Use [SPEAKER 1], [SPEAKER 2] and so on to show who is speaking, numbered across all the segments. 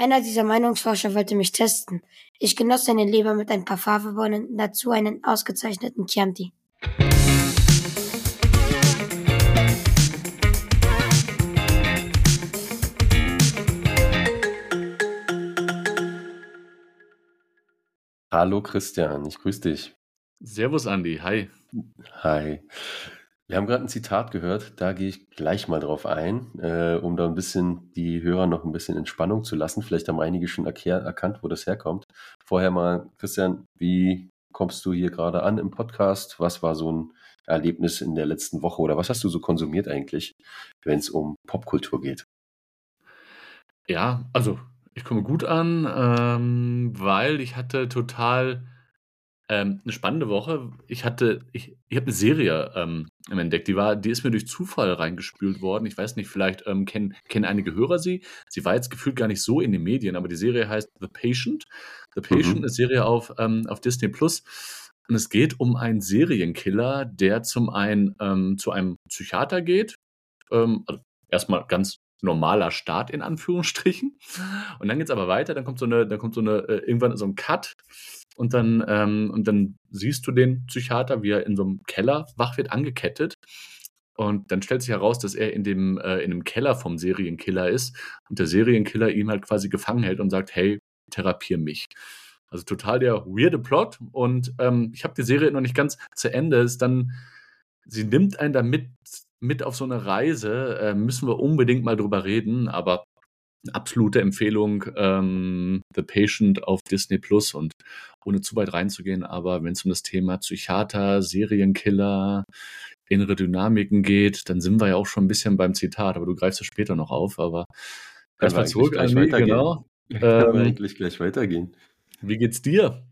[SPEAKER 1] Einer dieser Meinungsforscher wollte mich testen. Ich genoss seine Leber mit ein paar Fava-Bohnen, dazu einen ausgezeichneten Chianti.
[SPEAKER 2] Hallo Christian, ich grüße dich.
[SPEAKER 3] Servus Andi, hi.
[SPEAKER 2] Hi. Wir haben gerade ein Zitat gehört, da gehe ich gleich mal drauf ein, äh, um da ein bisschen die Hörer noch ein bisschen in Spannung zu lassen. Vielleicht haben einige schon erkannt, wo das herkommt. Vorher mal, Christian, wie kommst du hier gerade an im Podcast? Was war so ein Erlebnis in der letzten Woche oder was hast du so konsumiert eigentlich, wenn es um Popkultur geht?
[SPEAKER 3] Ja, also ich komme gut an, ähm, weil ich hatte total ähm, 'ne spannende Woche. Ich hatte ich ich habe eine Serie, ähm, entdeckt, die war die ist mir durch Zufall reingespült worden. Ich weiß nicht, vielleicht, ähm, kennen kennen einige Hörer sie. Sie war jetzt gefühlt gar nicht so in den Medien, aber die Serie heißt „The Patient“. „The Patient“
[SPEAKER 2] Mhm.
[SPEAKER 3] ist Serie auf, ähm auf Disney Plus und es geht um einen Serienkiller, der zum einen, ähm, zu einem Psychiater geht. Ähm, also erst ganz normaler Start in Anführungsstrichen. Und dann geht's aber weiter, dann kommt so eine dann kommt so eine äh, irgendwann so ein Cut und dann ähm, und dann siehst du den Psychiater, wie er in so einem Keller wach wird, angekettet. Und dann stellt sich heraus, dass er in dem äh, in dem Keller vom Serienkiller ist und der Serienkiller ihn halt quasi gefangen hält und sagt: „Hey, therapiere mich.“ Also, total der weirde Plot und, ähm, ich habe die Serie noch nicht ganz zu Ende. Ist dann sie nimmt einen da mit auf so eine Reise, äh, müssen wir unbedingt mal drüber reden, aber absolute Empfehlung, ähm, „The Patient“ auf Disney Plus und ohne zu weit reinzugehen, aber wenn es um das Thema Psychiater, Serienkiller, innere Dynamiken geht, dann sind wir ja auch schon ein bisschen beim Zitat, aber du greifst es später noch auf, aber
[SPEAKER 2] Können wir
[SPEAKER 3] erst
[SPEAKER 2] eigentlich
[SPEAKER 3] zurück
[SPEAKER 2] gleich
[SPEAKER 3] an mich,
[SPEAKER 2] weitergehen?
[SPEAKER 3] genau.
[SPEAKER 2] Wir
[SPEAKER 3] Ähm,
[SPEAKER 2] eigentlich gleich weitergehen?
[SPEAKER 3] wie geht's dir?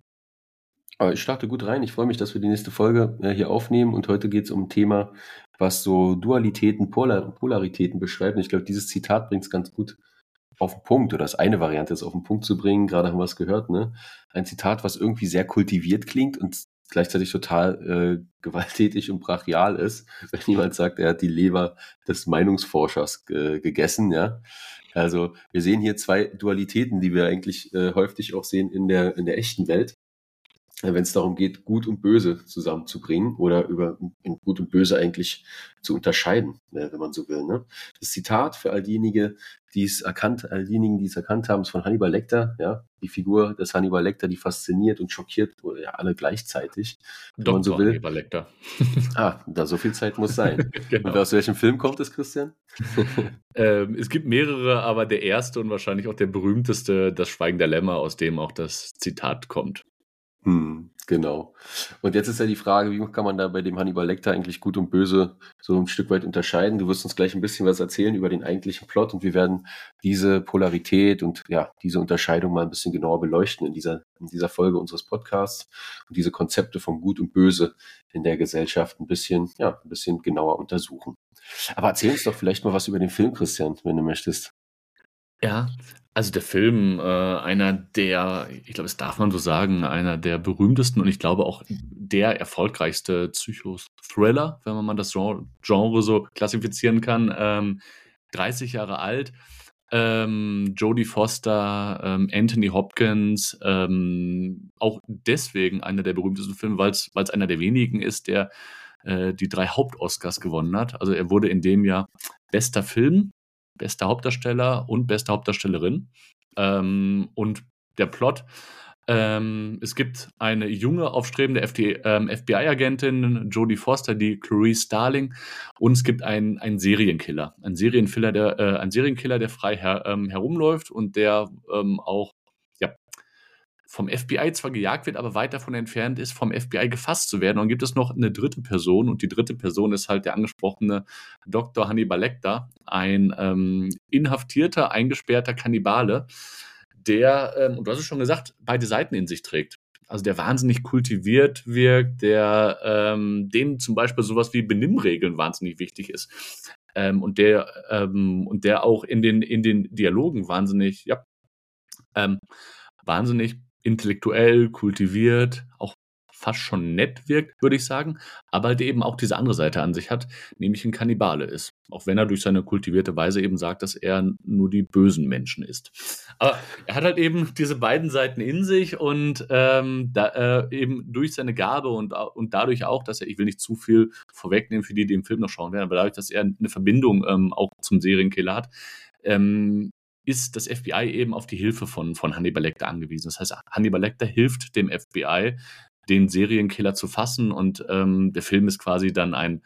[SPEAKER 2] Aber ich starte gut rein. Ich freue mich, dass wir die nächste Folge äh, hier aufnehmen. Und heute geht es um ein Thema, was so Dualitäten, Polar Polaritäten beschreibt. Und ich glaube, dieses Zitat bringt es ganz gut auf den Punkt, oder das eine Variante ist auf den Punkt zu bringen. Gerade haben wir es gehört, ne? Ein Zitat, was irgendwie sehr kultiviert klingt und gleichzeitig total äh, gewalttätig und brachial ist, wenn jemand sagt, er hat die Leber des Meinungsforschers gegessen, ja. Also wir sehen hier zwei Dualitäten, die wir eigentlich äh, häufig auch sehen in der, in der echten Welt wenn es darum geht, Gut und Böse zusammenzubringen oder über in Gut und Böse eigentlich zu unterscheiden, äh, wenn man so will. Ne? Das Zitat für all diejenigen, die es erkannt, all diejenigen, die es erkannt haben, ist von Hannibal Lecter. Ja, die Figur des Hannibal Lecter, die fasziniert und schockiert ja, alle gleichzeitig, wenn man so will.
[SPEAKER 3] Hannibal Lecter.
[SPEAKER 2] Ah, da so viel Zeit muss sein.
[SPEAKER 3] Genau.
[SPEAKER 2] Und aus welchem Film kommt es, Christian?
[SPEAKER 3] Ähm, es gibt mehrere, aber der erste und wahrscheinlich auch der berühmteste, „Das Schweigen der Lämmer“, aus dem auch das Zitat kommt.
[SPEAKER 2] Hm, genau. Und jetzt ist ja die Frage, wie kann man da bei dem Hannibal Lecter eigentlich Gut und Böse so ein Stück weit unterscheiden? Du wirst uns gleich ein bisschen was erzählen über den eigentlichen Plot und wir werden diese Polarität und ja, diese Unterscheidung mal ein bisschen genauer beleuchten in dieser, in dieser Folge unseres Podcasts und diese Konzepte von Gut und Böse in der Gesellschaft ein bisschen, ja, ein bisschen genauer untersuchen. Aber erzähl uns doch vielleicht mal was über den Film, Christian, wenn du möchtest.
[SPEAKER 3] Ja, also der Film, äh, einer der, ich glaube, das darf man so sagen, einer der berühmtesten und ich glaube auch der erfolgreichste Psychothriller, wenn man das Genre, Genre so klassifizieren kann. Ähm, 30 Jahre alt, ähm, Jodie Foster, ähm, Anthony Hopkins, ähm, auch deswegen einer der berühmtesten Filme, weil es einer der wenigen ist, der äh, die drei Haupt-Oscars gewonnen hat. Also er wurde in dem Jahr bester Film, bester Hauptdarsteller und beste Hauptdarstellerin. Ähm, und der Plot, ähm, es gibt eine junge, aufstrebende ähm, FBI-Agentin, Jodie Foster, die Clarice Starling, und es gibt einen, einen Serienkiller. Ein Serienkiller, der, äh, ein Serienkiller, der frei her, ähm, herumläuft und der ähm, auch vom FBI zwar gejagt wird, aber weit davon entfernt ist, vom FBI gefasst zu werden. Und dann gibt es noch eine dritte Person und die dritte Person ist halt der angesprochene Dr. Hannibal Lecter, ein ähm, inhaftierter, eingesperrter Kannibale, der, ähm, und du hast es schon gesagt, beide Seiten in sich trägt. Also der wahnsinnig kultiviert wirkt, der ähm, dem zum Beispiel sowas wie Benimmregeln wahnsinnig wichtig ist. Ähm, und der ähm, und der auch in den in den Dialogen wahnsinnig, ja, ähm, wahnsinnig intellektuell, kultiviert, auch fast schon nett wirkt, würde ich sagen, aber halt eben auch diese andere Seite an sich hat, nämlich ein Kannibale ist. Auch wenn er durch seine kultivierte Weise eben sagt, dass er nur die bösen Menschen ist. Aber er hat halt eben diese beiden Seiten in sich und ähm, da, äh, eben durch seine Gabe und, und dadurch auch, dass er, ich will nicht zu viel vorwegnehmen für die, die den Film noch schauen werden, aber dadurch, dass er eine Verbindung ähm, auch zum Serienkiller hat, ähm, ist das FBI eben auf die Hilfe von, von Hannibal Lecter angewiesen. Das heißt, Hannibal Lecter hilft dem FBI, den Serienkiller zu fassen und ähm, der Film ist quasi dann ein,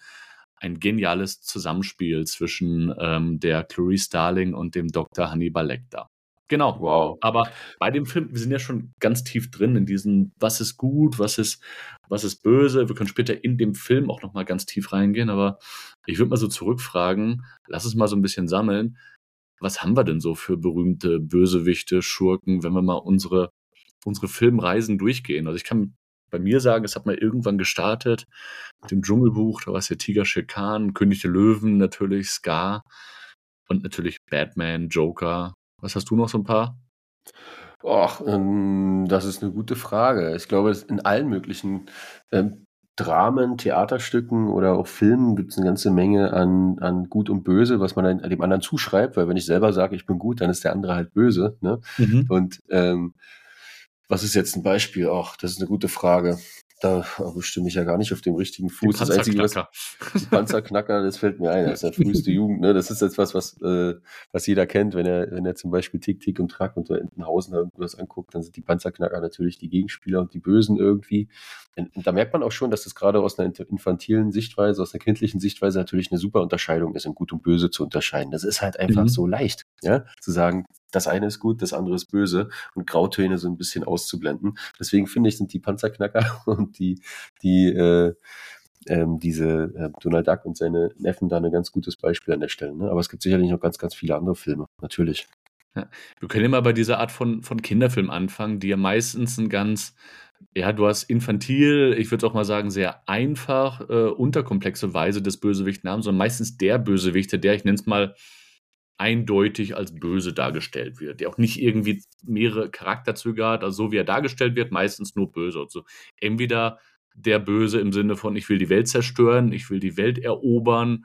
[SPEAKER 3] ein geniales Zusammenspiel zwischen ähm, der Clarice Starling und dem Dr. Hannibal Lecter. Genau. Wow. Aber bei dem Film, wir sind ja schon ganz tief drin in diesem, was ist gut, was ist, was ist böse. Wir können später in dem Film auch nochmal ganz tief reingehen, aber ich würde mal so zurückfragen, lass es mal so ein bisschen sammeln was haben wir denn so für berühmte Bösewichte, Schurken, wenn wir mal unsere, unsere Filmreisen durchgehen? Also ich kann bei mir sagen, es hat mal irgendwann gestartet mit dem Dschungelbuch, da war es ja Tiger Shekan, König der Löwen natürlich, Scar und natürlich Batman, Joker. Was hast du noch so ein paar?
[SPEAKER 2] Och, ähm, das ist eine gute Frage. Ich glaube, in allen möglichen ähm, Dramen, Theaterstücken oder auch Filmen gibt es eine ganze Menge an, an Gut und Böse, was man dem anderen zuschreibt, weil wenn ich selber sage, ich bin gut, dann ist der andere halt böse. Ne? Mhm. Und ähm, was ist jetzt ein Beispiel? Ach, das ist eine gute Frage. Da bestimme ich ja gar nicht auf dem richtigen Fuß.
[SPEAKER 3] Das Einzige, was,
[SPEAKER 2] Panzerknacker, das fällt mir ein. Das ist der früheste Jugend. Ne? Das ist jetzt was, was, äh, was jeder kennt, wenn er, wenn er zum Beispiel Tick, Tick und Track unter Entenhausen irgendwas anguckt, dann sind die Panzerknacker natürlich die Gegenspieler und die Bösen irgendwie. Und, und da merkt man auch schon, dass das gerade aus einer infantilen Sichtweise, aus einer kindlichen Sichtweise natürlich eine super Unterscheidung ist, in Gut und Böse zu unterscheiden. Das ist halt einfach mhm. so leicht, ja, zu sagen, das eine ist gut, das andere ist böse und Grautöne so ein bisschen auszublenden. Deswegen finde ich, sind die Panzerknacker und die, die, äh, ähm, diese äh, Donald Duck und seine Neffen da ein ganz gutes Beispiel an der Stelle. Ne? Aber es gibt sicherlich noch ganz, ganz viele andere Filme, natürlich.
[SPEAKER 3] Ja. Wir können immer bei dieser Art von, von Kinderfilm anfangen, die ja meistens ein ganz, ja, du hast infantil, ich würde auch mal sagen, sehr einfach, äh, unterkomplexe Weise des Bösewichten haben, sondern meistens der Bösewichte, der, ich nenne es mal, eindeutig als böse dargestellt wird, der auch nicht irgendwie mehrere Charakterzüge hat, also so wie er dargestellt wird, meistens nur böse. Also entweder der Böse im Sinne von, ich will die Welt zerstören, ich will die Welt erobern,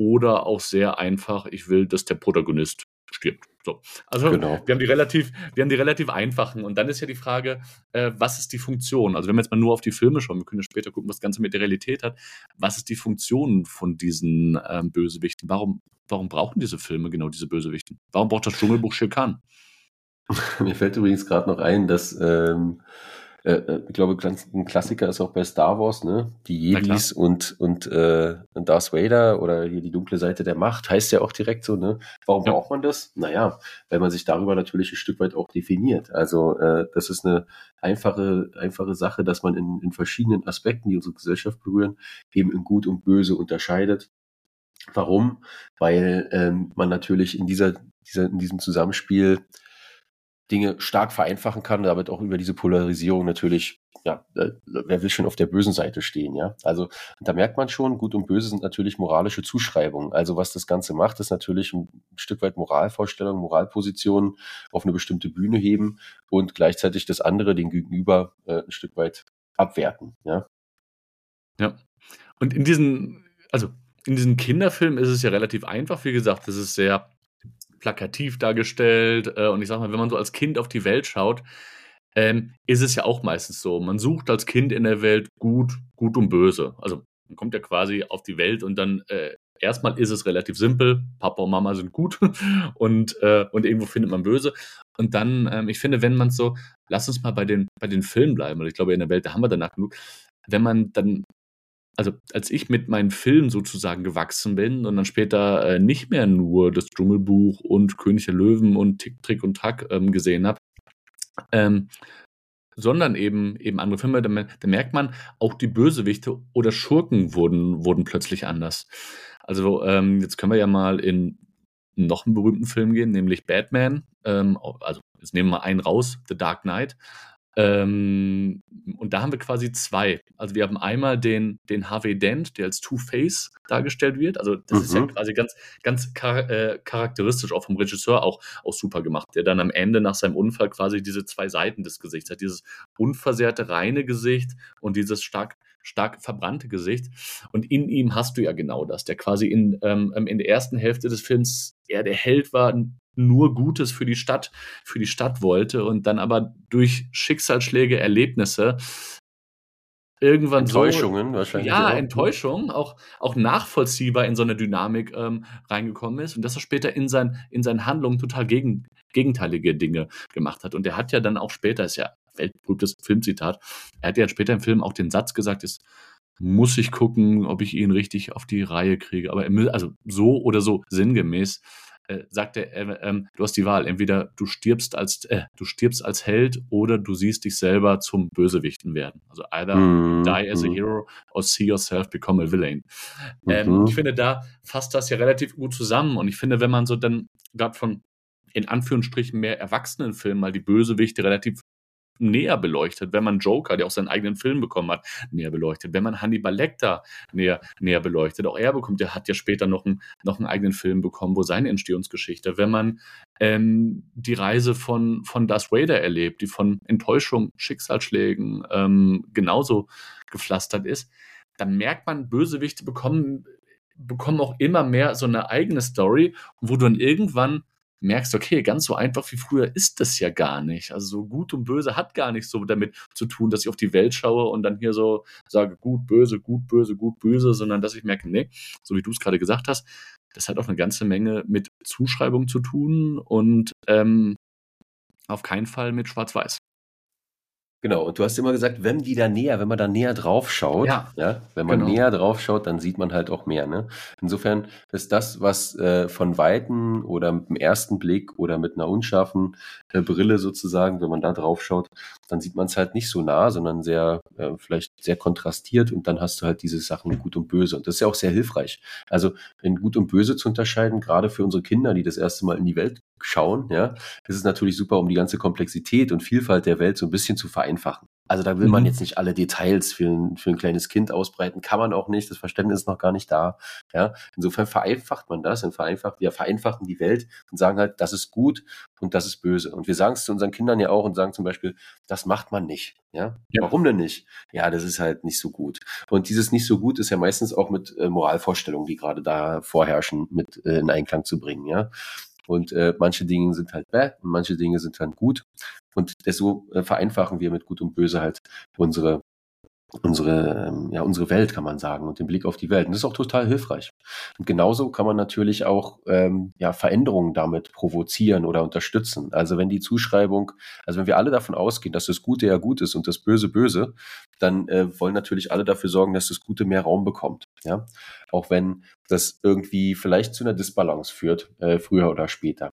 [SPEAKER 3] oder auch sehr einfach, ich will, dass der Protagonist stirbt. So. Also genau. wir haben die relativ, wir haben die relativ einfachen. Und dann ist ja die Frage, äh, was ist die Funktion? Also wenn wir jetzt mal nur auf die Filme schauen, wir können ja später gucken, was das Ganze mit der Realität hat. Was ist die Funktion von diesen ähm, Bösewichten? Warum, warum brauchen diese Filme genau diese Bösewichten? Warum braucht das Dschungelbuch Schilkan?
[SPEAKER 2] Mir fällt übrigens gerade noch ein, dass ähm, äh, äh, ich glaube, ein Klassiker ist auch bei Star Wars, ne? Die Jedis und, und, äh, Darth Vader oder hier die dunkle Seite der Macht, heißt ja auch direkt so, ne? Warum ja. braucht man das? Naja, weil man sich darüber natürlich ein Stück weit auch definiert. Also äh, das ist eine einfache, einfache Sache, dass man in, in verschiedenen Aspekten, die unsere Gesellschaft berühren, eben in Gut und Böse unterscheidet. Warum? Weil ähm, man natürlich in dieser, dieser, in diesem Zusammenspiel Dinge stark vereinfachen kann, damit auch über diese Polarisierung natürlich, ja, äh, wer will schon auf der bösen Seite stehen, ja? Also da merkt man schon, gut und böse sind natürlich moralische Zuschreibungen. Also was das Ganze macht, ist natürlich ein Stück weit Moralvorstellungen, Moralpositionen auf eine bestimmte Bühne heben und gleichzeitig das andere, den Gegenüber, äh, ein Stück weit abwerten, ja?
[SPEAKER 3] Ja. Und in diesen, also in diesen Kinderfilmen ist es ja relativ einfach, wie gesagt, das ist sehr plakativ dargestellt. Äh, und ich sag mal, wenn man so als Kind auf die Welt schaut, ähm, ist es ja auch meistens so. Man sucht als Kind in der Welt gut, gut und böse. Also man kommt ja quasi auf die Welt und dann äh, erstmal ist es relativ simpel. Papa und Mama sind gut und, äh, und irgendwo findet man böse. Und dann, ähm, ich finde, wenn man so, lass uns mal bei den, bei den Filmen bleiben, weil ich glaube, in der Welt, da haben wir danach genug. Wenn man dann also als ich mit meinen Filmen sozusagen gewachsen bin und dann später äh, nicht mehr nur das Dschungelbuch und König der Löwen und Tick, Trick und Track ähm, gesehen habe, ähm, sondern eben, eben andere Filme, da, da, merkt man, auch die Bösewichte oder Schurken wurden, wurden plötzlich anders. Also ähm, jetzt können wir ja mal in noch einen berühmten Film gehen, nämlich Batman. Ähm, also jetzt nehmen wir mal einen raus, The Dark Knight. Ähm, und da haben wir quasi zwei. Also wir haben einmal den, den Harvey Dent, der als Two-Face dargestellt wird. Also das mhm. ist ja mhm. quasi ganz, ganz char äh, charakteristisch auch vom Regisseur auch, auch super gemacht, der dann am Ende nach seinem Unfall quasi diese zwei Seiten des Gesichts hat. Dieses unversehrte, reine Gesicht und dieses stark stark verbrannte Gesicht. Und in ihm hast du ja genau das, der quasi in, ähm, in der ersten Hälfte des Films eher der Held war, nur Gutes für die Stadt, für die Stadt wollte und dann aber durch Schicksalsschläge, Erlebnisse irgendwann
[SPEAKER 2] Enttäuschungen
[SPEAKER 3] so,
[SPEAKER 2] wahrscheinlich.
[SPEAKER 3] Ja, auch. Enttäuschung, auch, auch nachvollziehbar in so eine Dynamik ähm, reingekommen ist und dass er später in, sein, in seinen Handlungen total gegen, gegenteilige Dinge gemacht hat. Und er hat ja dann auch später, ist ja weltberühmtes Filmzitat, er hat ja später im Film auch den Satz gesagt, ist, muss ich gucken, ob ich ihn richtig auf die Reihe kriege. Aber er, also so oder so sinngemäß äh, sagt er, äh, äh, du hast die Wahl. Entweder du stirbst als äh, du stirbst als Held oder du siehst dich selber zum Bösewichten werden. Also either mm, die as a mhm. hero or see yourself become a villain. Ähm, mhm. Ich finde, da fasst das ja relativ gut zusammen. Und ich finde, wenn man so dann gerade von in Anführungsstrichen mehr Erwachsenenfilmen mal die Bösewichte relativ näher beleuchtet, wenn man Joker, der auch seinen eigenen Film bekommen hat, näher beleuchtet, wenn man Hannibal Lecter näher, näher beleuchtet, auch er bekommt, der hat ja später noch einen, noch einen eigenen Film bekommen, wo seine Entstehungsgeschichte, wenn man ähm, die Reise von, von Darth Vader erlebt, die von Enttäuschung, Schicksalsschlägen ähm, genauso gepflastert ist, dann merkt man, Bösewichte bekommen, bekommen auch immer mehr so eine eigene Story, wo du dann irgendwann merkst, okay, ganz so einfach wie früher ist das ja gar nicht. Also so gut und böse hat gar nicht so damit zu tun, dass ich auf die Welt schaue und dann hier so sage, gut, böse, gut, böse, gut, böse, sondern dass ich merke, nee, so wie du es gerade gesagt hast, das hat auch eine ganze Menge mit Zuschreibung zu tun und ähm, auf keinen Fall mit Schwarz-Weiß.
[SPEAKER 2] Genau, und du hast immer gesagt, wenn die da näher, wenn man da näher drauf schaut, ja, ja wenn man genau. näher drauf schaut, dann sieht man halt auch mehr. Ne? Insofern ist das, was äh, von Weitem oder mit dem ersten Blick oder mit einer unscharfen äh, Brille sozusagen, wenn man da drauf schaut, dann sieht man es halt nicht so nah, sondern sehr, äh, vielleicht sehr kontrastiert und dann hast du halt diese Sachen gut und böse. Und das ist ja auch sehr hilfreich. Also in gut und böse zu unterscheiden, gerade für unsere Kinder, die das erste Mal in die Welt schauen, ja, ist es natürlich super, um die ganze Komplexität und Vielfalt der Welt so ein bisschen zu vereinfachen. Also da will mhm. man jetzt nicht alle Details für ein, für ein kleines Kind ausbreiten, kann man auch nicht, das Verständnis ist noch gar nicht da. Ja, insofern vereinfacht man das und vereinfacht, wir vereinfachen die Welt und sagen halt, das ist gut und das ist böse. Und wir sagen es zu unseren Kindern ja auch und sagen zum Beispiel, das macht man nicht. Ja? ja. Warum denn nicht? Ja, das ist halt nicht so gut. Und dieses nicht so gut ist ja meistens auch mit äh, Moralvorstellungen, die gerade da vorherrschen, mit äh, in Einklang zu bringen. Ja. Und äh, manche Dinge sind halt bad und manche Dinge sind dann gut. Und so äh, vereinfachen wir mit Gut und Böse halt unsere unsere, ähm, ja, unsere Welt, kann man sagen, und den Blick auf die Welt. Und das ist auch total hilfreich. Und genauso kann man natürlich auch ähm, ja, Veränderungen damit provozieren oder unterstützen. Also wenn die Zuschreibung, also wenn wir alle davon ausgehen, dass das Gute ja gut ist und das Böse böse, dann äh, wollen natürlich alle dafür sorgen, dass das Gute mehr Raum bekommt. Ja, auch wenn das irgendwie vielleicht zu einer Disbalance führt, äh, früher oder später.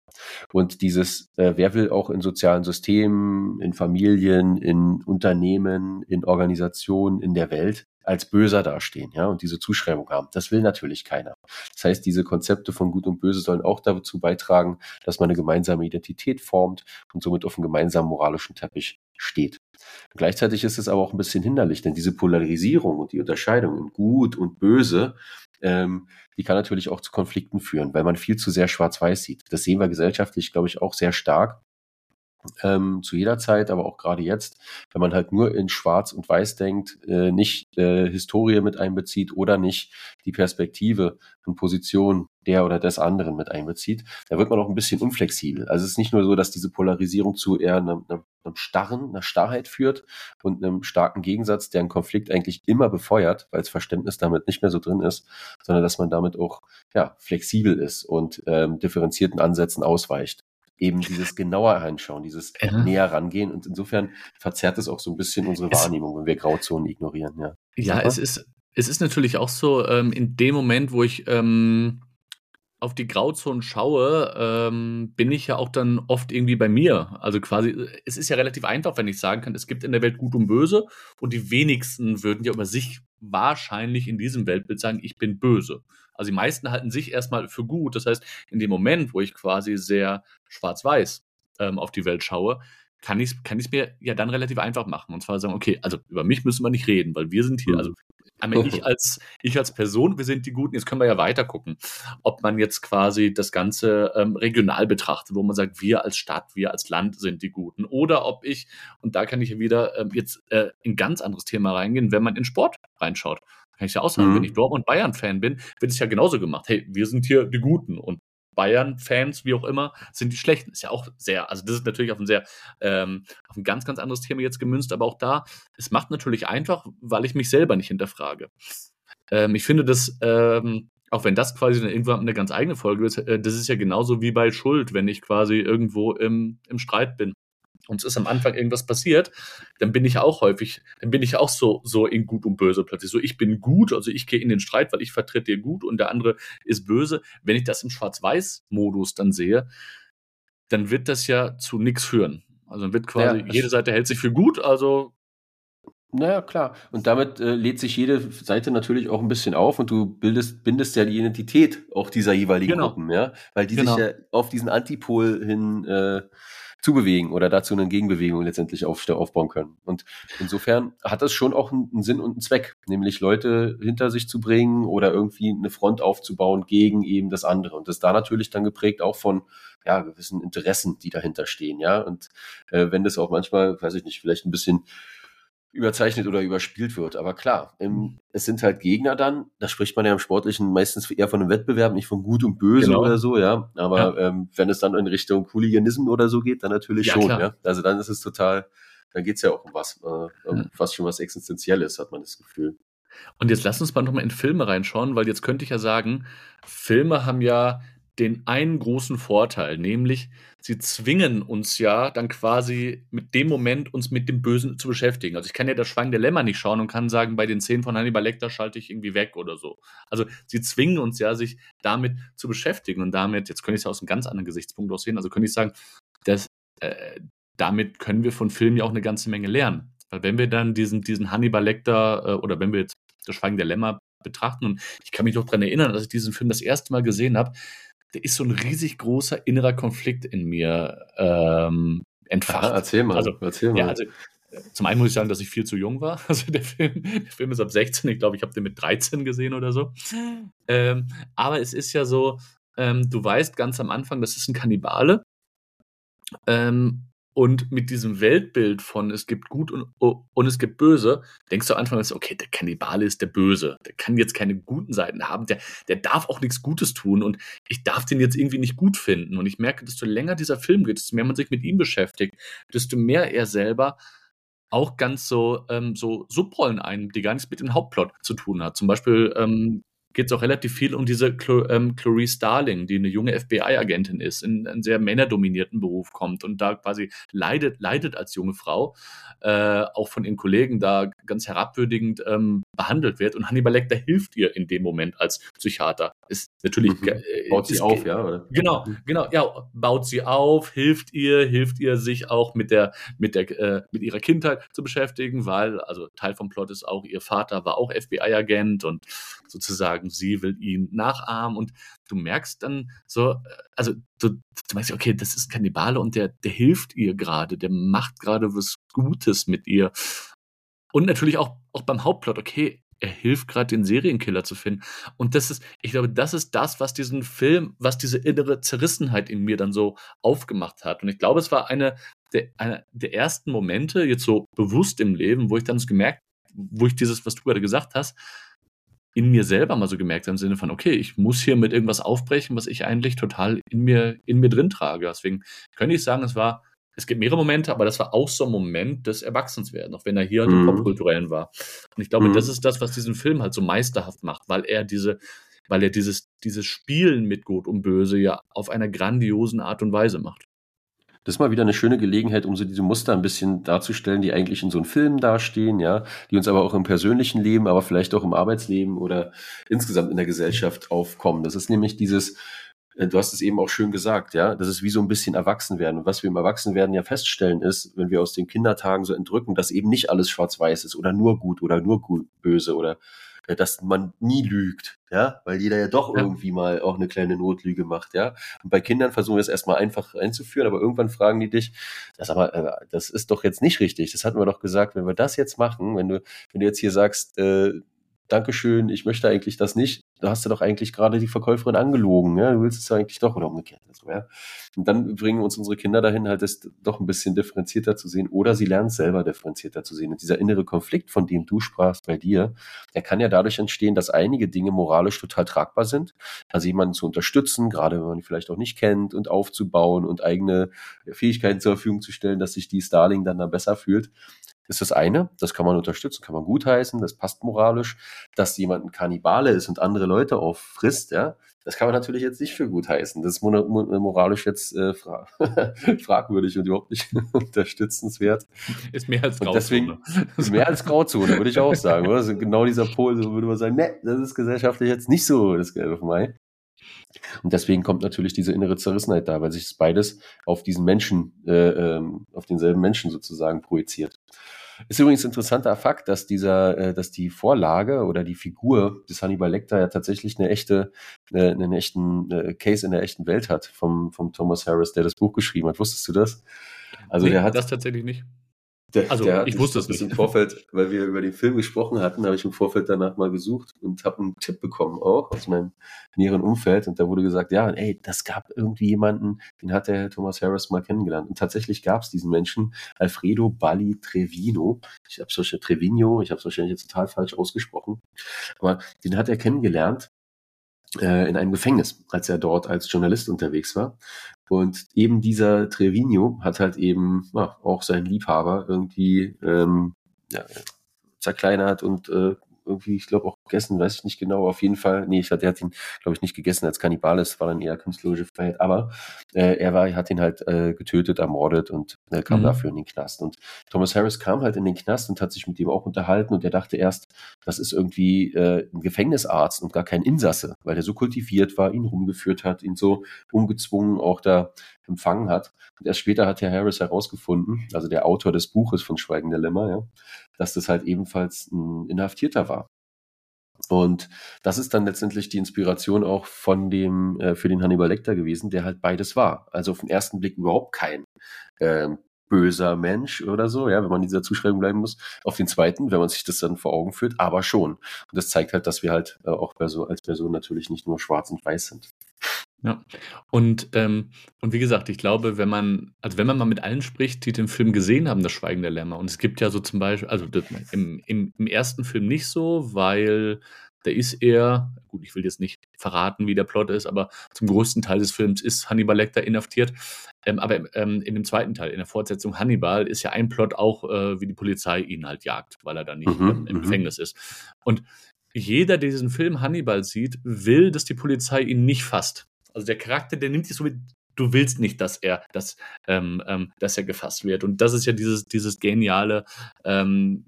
[SPEAKER 2] Und dieses, äh, wer will auch in sozialen Systemen, in Familien, in Unternehmen, in Organisationen, in der Welt als böser dastehen, ja, und diese Zuschreibung haben. Das will natürlich keiner. Das heißt, diese Konzepte von Gut und Böse sollen auch dazu beitragen, dass man eine gemeinsame Identität formt und somit auf einem gemeinsamen moralischen Teppich steht. Gleichzeitig ist es aber auch ein bisschen hinderlich, denn diese Polarisierung und die Unterscheidung in Gut und Böse ähm, die kann natürlich auch zu Konflikten führen, weil man viel zu sehr schwarz-weiß sieht. Das sehen wir gesellschaftlich, glaube ich, auch sehr stark. Ähm, zu jeder Zeit, aber auch gerade jetzt, wenn man halt nur in Schwarz und Weiß denkt, äh, nicht äh, Historie mit einbezieht oder nicht die Perspektive und Position der oder des anderen mit einbezieht, da wird man auch ein bisschen unflexibel. Also es ist nicht nur so, dass diese Polarisierung zu eher einem, einem, einem Starren, einer Starrheit führt und einem starken Gegensatz, der einen Konflikt eigentlich immer befeuert, weil das Verständnis damit nicht mehr so drin ist, sondern dass man damit auch ja, flexibel ist und ähm, differenzierten Ansätzen ausweicht eben dieses genauer hinschauen, dieses ja. näher rangehen. Und insofern verzerrt es auch so ein bisschen unsere Wahrnehmung, wenn wir Grauzonen ignorieren. Ja,
[SPEAKER 3] ja es ist, es ist natürlich auch so, ähm, in dem Moment, wo ich ähm, auf die Grauzonen schaue, ähm, bin ich ja auch dann oft irgendwie bei mir. Also quasi, es ist ja relativ einfach, wenn ich sagen kann, es gibt in der Welt Gut und Böse und die wenigsten würden ja über sich wahrscheinlich in diesem Weltbild sagen, ich bin böse. Also die meisten halten sich erstmal für gut. Das heißt, in dem Moment, wo ich quasi sehr schwarz-weiß ähm, auf die Welt schaue, kann ich es kann mir ja dann relativ einfach machen. Und zwar sagen, okay, also über mich müssen wir nicht reden, weil wir sind hier, also mhm. ich als, ich als Person, wir sind die Guten, jetzt können wir ja weiter gucken, ob man jetzt quasi das Ganze ähm, regional betrachtet, wo man sagt, wir als Stadt, wir als Land sind die Guten. Oder ob ich, und da kann ich ja wieder ähm, jetzt äh, in ein ganz anderes Thema reingehen, wenn man in Sport reinschaut. Kann ich ja auch sagen, mhm. wenn ich Dortmund-Bayern-Fan bin, wird es ja genauso gemacht. Hey, wir sind hier die Guten und Bayern-Fans, wie auch immer, sind die schlechten. Ist ja auch sehr, also das ist natürlich auf ein sehr, ähm, auf ein ganz, ganz anderes Thema jetzt gemünzt, aber auch da, es macht natürlich einfach, weil ich mich selber nicht hinterfrage. Ähm, ich finde das, ähm, auch wenn das quasi dann irgendwann eine ganz eigene Folge ist, äh, das ist ja genauso wie bei Schuld, wenn ich quasi irgendwo im, im Streit bin und es ist am Anfang irgendwas passiert, dann bin ich auch häufig, dann bin ich auch so, so in gut und böse plötzlich. So, ich bin gut, also ich gehe in den Streit, weil ich vertrete dir gut und der andere ist böse. Wenn ich das im Schwarz-Weiß-Modus dann sehe, dann wird das ja zu nichts führen. Also dann wird quasi, ja, jede Seite hält sich für gut, also
[SPEAKER 2] naja, klar. Und damit äh, lädt sich jede Seite natürlich auch ein bisschen auf und du bildest, bindest ja die Identität auch dieser jeweiligen genau. Gruppen, ja. Weil die genau. sich ja auf diesen Antipol hin äh, zubewegen oder dazu eine Gegenbewegung letztendlich auf, aufbauen können. Und insofern hat das schon auch einen, Sinn und einen Zweck, nämlich Leute hinter sich zu bringen oder irgendwie eine Front aufzubauen gegen eben das andere. Und das da natürlich dann geprägt auch von ja, gewissen Interessen, die dahinter stehen, ja. Und äh, wenn das auch manchmal, weiß ich nicht, vielleicht ein bisschen überzeichnet oder überspielt wird. Aber klar, im, mhm. es sind halt Gegner dann, da spricht man ja im Sportlichen meistens eher von einem Wettbewerb, nicht von Gut und Böse genau. oder so, ja. Aber ja. Ähm, wenn es dann in Richtung Hooliganism oder so geht, dann natürlich ja, schon, klar. ja. Also dann ist es total, dann geht's ja auch um was, äh, um fast schon was Existenzielles, hat man das Gefühl.
[SPEAKER 3] Und jetzt lass uns mal nochmal in Filme reinschauen, weil jetzt könnte ich ja sagen, Filme haben ja den einen großen Vorteil, nämlich sie zwingen uns ja dann quasi mit dem Moment uns mit dem Bösen zu beschäftigen. Also ich kann ja das Schwang der Lämmer nicht schauen und kann sagen, bei den Szenen von Hannibal Lecter schalte ich irgendwie weg oder so. Also sie zwingen uns ja, sich damit zu beschäftigen und damit, jetzt könnte ich es aus einem ganz anderen Gesichtspunkt aus sehen, also könnte ich sagen, dass äh, damit können wir von Filmen ja auch eine ganze Menge lernen. Weil wenn wir dann diesen, diesen Hannibal Lecter äh, oder wenn wir jetzt das Schweigen der Lämmer betrachten und ich kann mich noch daran erinnern, dass ich diesen Film das erste Mal gesehen habe, ist so ein riesig großer innerer Konflikt in mir ähm, entfacht. Ja,
[SPEAKER 2] erzähl mal.
[SPEAKER 3] Also,
[SPEAKER 2] erzähl
[SPEAKER 3] mal. Ja, also, zum einen muss ich sagen, dass ich viel zu jung war. Also der Film, der Film ist ab 16, ich glaube, ich habe den mit 13 gesehen oder so. Ähm, aber es ist ja so, ähm, du weißt ganz am Anfang, das ist ein Kannibale. Ähm, und mit diesem Weltbild von es gibt gut und, und es gibt böse, denkst du am Anfang, okay, der Kannibale ist der Böse. Der kann jetzt keine guten Seiten haben. Der, der darf auch nichts Gutes tun und ich darf den jetzt irgendwie nicht gut finden. Und ich merke, desto länger dieser Film geht, desto mehr man sich mit ihm beschäftigt, desto mehr er selber auch ganz so, ähm, so Subrollen ein, die gar nichts mit dem Hauptplot zu tun hat. Zum Beispiel ähm, geht es auch relativ viel um diese Cl ähm, Clarice Starling, die eine junge FBI-Agentin ist, in einen sehr männerdominierten Beruf kommt und da quasi leidet, leidet als junge Frau, äh, auch von ihren Kollegen da ganz herabwürdigend ähm, behandelt wird. Und Hannibal Lecter hilft ihr in dem Moment als Psychiater. Ist natürlich.
[SPEAKER 2] Mhm. Äh, baut sie auf, ja? Oder?
[SPEAKER 3] Genau, mhm. genau, ja, baut sie auf, hilft ihr, hilft ihr sich auch mit der, mit der, äh, mit ihrer Kindheit zu beschäftigen, weil, also Teil vom Plot ist auch, ihr Vater war auch FBI-Agent und sozusagen sie will ihn nachahmen und du merkst dann so, äh, also du, du merkst, okay, das ist Kannibale und der, der hilft ihr gerade, der macht gerade was Gutes mit ihr. Und natürlich auch, auch beim Hauptplot, okay, er hilft gerade den Serienkiller zu finden. Und das ist, ich glaube, das ist das, was diesen Film, was diese innere Zerrissenheit in mir dann so aufgemacht hat. Und ich glaube, es war eine der, eine der ersten Momente, jetzt so bewusst im Leben, wo ich dann gemerkt, wo ich dieses, was du gerade gesagt hast, in mir selber mal so gemerkt im Sinne von, okay, ich muss hier mit irgendwas aufbrechen, was ich eigentlich total in mir, in mir drin trage. Deswegen könnte ich sagen, es war, es gibt mehrere Momente, aber das war auch so ein Moment des Erwachsenswerdens, auch wenn er hier mhm. Popkulturellen war. Und ich glaube, mhm. das ist das, was diesen Film halt so meisterhaft macht, weil er diese, weil er dieses, dieses Spielen mit Gut und Böse ja auf einer grandiosen Art und Weise macht.
[SPEAKER 2] Das ist mal wieder eine schöne Gelegenheit, um so diese Muster ein bisschen darzustellen, die eigentlich in so einem Film dastehen, ja, die uns aber auch im persönlichen Leben, aber vielleicht auch im Arbeitsleben oder insgesamt in der Gesellschaft aufkommen. Das ist nämlich dieses, äh, du hast es eben auch schön gesagt, ja, das ist wie so ein bisschen Erwachsenwerden. Und was wir im Erwachsenwerden ja feststellen ist, wenn wir aus den Kindertagen so entrücken, dass eben nicht alles schwarz-weiß ist oder nur gut oder nur gut, böse oder dass man nie lügt, ja, weil jeder ja doch
[SPEAKER 3] Ja.
[SPEAKER 2] irgendwie mal auch eine kleine Notlüge macht, ja. Und bei Kindern versuchen wir es erstmal einfach einzuführen, aber irgendwann fragen die dich, das aber, äh, das ist doch jetzt nicht richtig. Das hatten wir doch gesagt, wenn wir das jetzt machen, wenn du, wenn du jetzt hier sagst, äh, Dankeschön, ich möchte eigentlich das nicht, da hast du doch eigentlich gerade die Verkäuferin angelogen, ja, du willst es ja eigentlich doch oder umgekehrt. Also, ja. Und dann bringen uns unsere Kinder dahin, halt das doch ein bisschen differenzierter zu sehen oder sie lernen es selber differenzierter zu sehen. Und dieser innere Konflikt, von dem du sprachst bei dir, der kann ja dadurch entstehen, dass einige Dinge moralisch total tragbar sind. Also jemanden zu unterstützen, gerade wenn man ihn vielleicht auch nicht kennt und aufzubauen und eigene Fähigkeiten zur Verfügung zu stellen, dass sich die Starling dann da besser fühlt ist das eine, das kann man unterstützen, kann man gutheißen, das passt moralisch. Dass jemand ein Kannibale ist und andere Leute auffrisst, ja, das kann man natürlich jetzt nicht für gutheißen. Das ist mo- mo- moralisch jetzt äh, fra fragwürdig und überhaupt nicht unterstützenswert.
[SPEAKER 3] Ist mehr als
[SPEAKER 2] Und
[SPEAKER 3] Grauzone.
[SPEAKER 2] deswegen ist mehr als Grauzone, würde ich auch sagen. Oder? Also genau dieser Pol, so würde man sagen, ne, das ist gesellschaftlich jetzt nicht so das Gelbe vom Ei. Und deswegen kommt natürlich diese innere Zerrissenheit da, weil sich beides auf diesen Menschen, äh, ähm, auf denselben Menschen sozusagen projiziert. Ist übrigens ein interessanter Fakt, dass dieser, äh, dass die Vorlage oder die Figur des Hannibal Lecter ja tatsächlich eine echte, äh, einen echten äh, Case in der echten Welt hat vom, vom Thomas Harris, der das Buch geschrieben hat. Wusstest du das? Also
[SPEAKER 3] nee,
[SPEAKER 2] der hat
[SPEAKER 3] das tatsächlich nicht.
[SPEAKER 2] Der,
[SPEAKER 3] Also,
[SPEAKER 2] der
[SPEAKER 3] ich wusste es
[SPEAKER 2] das
[SPEAKER 3] nicht.
[SPEAKER 2] im Vorfeld, weil wir über den Film gesprochen hatten, habe ich im Vorfeld danach mal gesucht und habe einen Tipp bekommen auch aus meinem näheren Umfeld und da wurde gesagt, ja, ey, das gab irgendwie jemanden, den hat der Thomas Harris mal kennengelernt und tatsächlich gab es diesen Menschen, Alfredo Bali Trevino. Ich habe solche Trevino, ich habe es wahrscheinlich jetzt total falsch ausgesprochen, aber den hat er kennengelernt äh, in einem Gefängnis, als er dort als Journalist unterwegs war. Und eben dieser Trevino hat halt eben ja, auch seinen Liebhaber irgendwie ähm, ja, zerkleinert und äh, irgendwie, ich glaube, auch gegessen, weiß ich nicht genau. Auf jeden Fall, nee, ich, der hat ihn, glaube ich, nicht gegessen als Kannibale, es war dann eher künstlerische Freiheit, aber äh, er war, hat ihn halt äh, getötet, ermordet und äh, kam
[SPEAKER 3] Mhm.
[SPEAKER 2] dafür in den Knast. Und Thomas Harris kam halt in den Knast und hat sich mit ihm auch unterhalten und er dachte erst, das ist irgendwie äh, ein Gefängnisarzt und gar kein Insasse, weil er so kultiviert war, ihn rumgeführt hat, ihn so ungezwungen auch da empfangen hat. Und erst später hat Herr Harris herausgefunden, also der Autor des Buches von Schweigen der Lämmer, ja, dass das halt ebenfalls ein Inhaftierter war. Und das ist dann letztendlich die Inspiration auch von dem, äh, für den Hannibal Lecter gewesen, der halt beides war. Also auf den ersten Blick überhaupt kein ähm, böser Mensch oder so, ja, wenn man in dieser Zuschreibung bleiben muss. Auf den zweiten, wenn man sich das dann vor Augen führt, aber schon. Und das zeigt halt, dass wir halt äh, auch Perso als Person natürlich nicht nur schwarz und weiß sind.
[SPEAKER 3] Ja. Und, ähm, und wie gesagt, ich glaube, wenn man, also wenn man mal mit allen spricht, die den Film gesehen haben, das Schweigen der Lämmer, und es gibt ja so zum Beispiel, also das, im, im, im ersten Film nicht so, weil da ist er, gut, ich will jetzt nicht verraten, wie der Plot ist, aber zum größten Teil des Films ist Hannibal Lecter inhaftiert. Ähm, aber ähm, in dem zweiten Teil, in der Fortsetzung Hannibal, ist ja ein Plot auch, äh, wie die Polizei ihn halt jagt, weil er dann nicht
[SPEAKER 2] Mhm,
[SPEAKER 3] im
[SPEAKER 2] mhm.
[SPEAKER 3] Gefängnis ist. Und jeder, der diesen Film Hannibal sieht, will, dass die Polizei ihn nicht fasst. Also der Charakter, der nimmt sich so mit, du willst nicht, dass er, dass, ähm, ähm, dass er gefasst wird. Und das ist ja dieses, dieses geniale, ähm,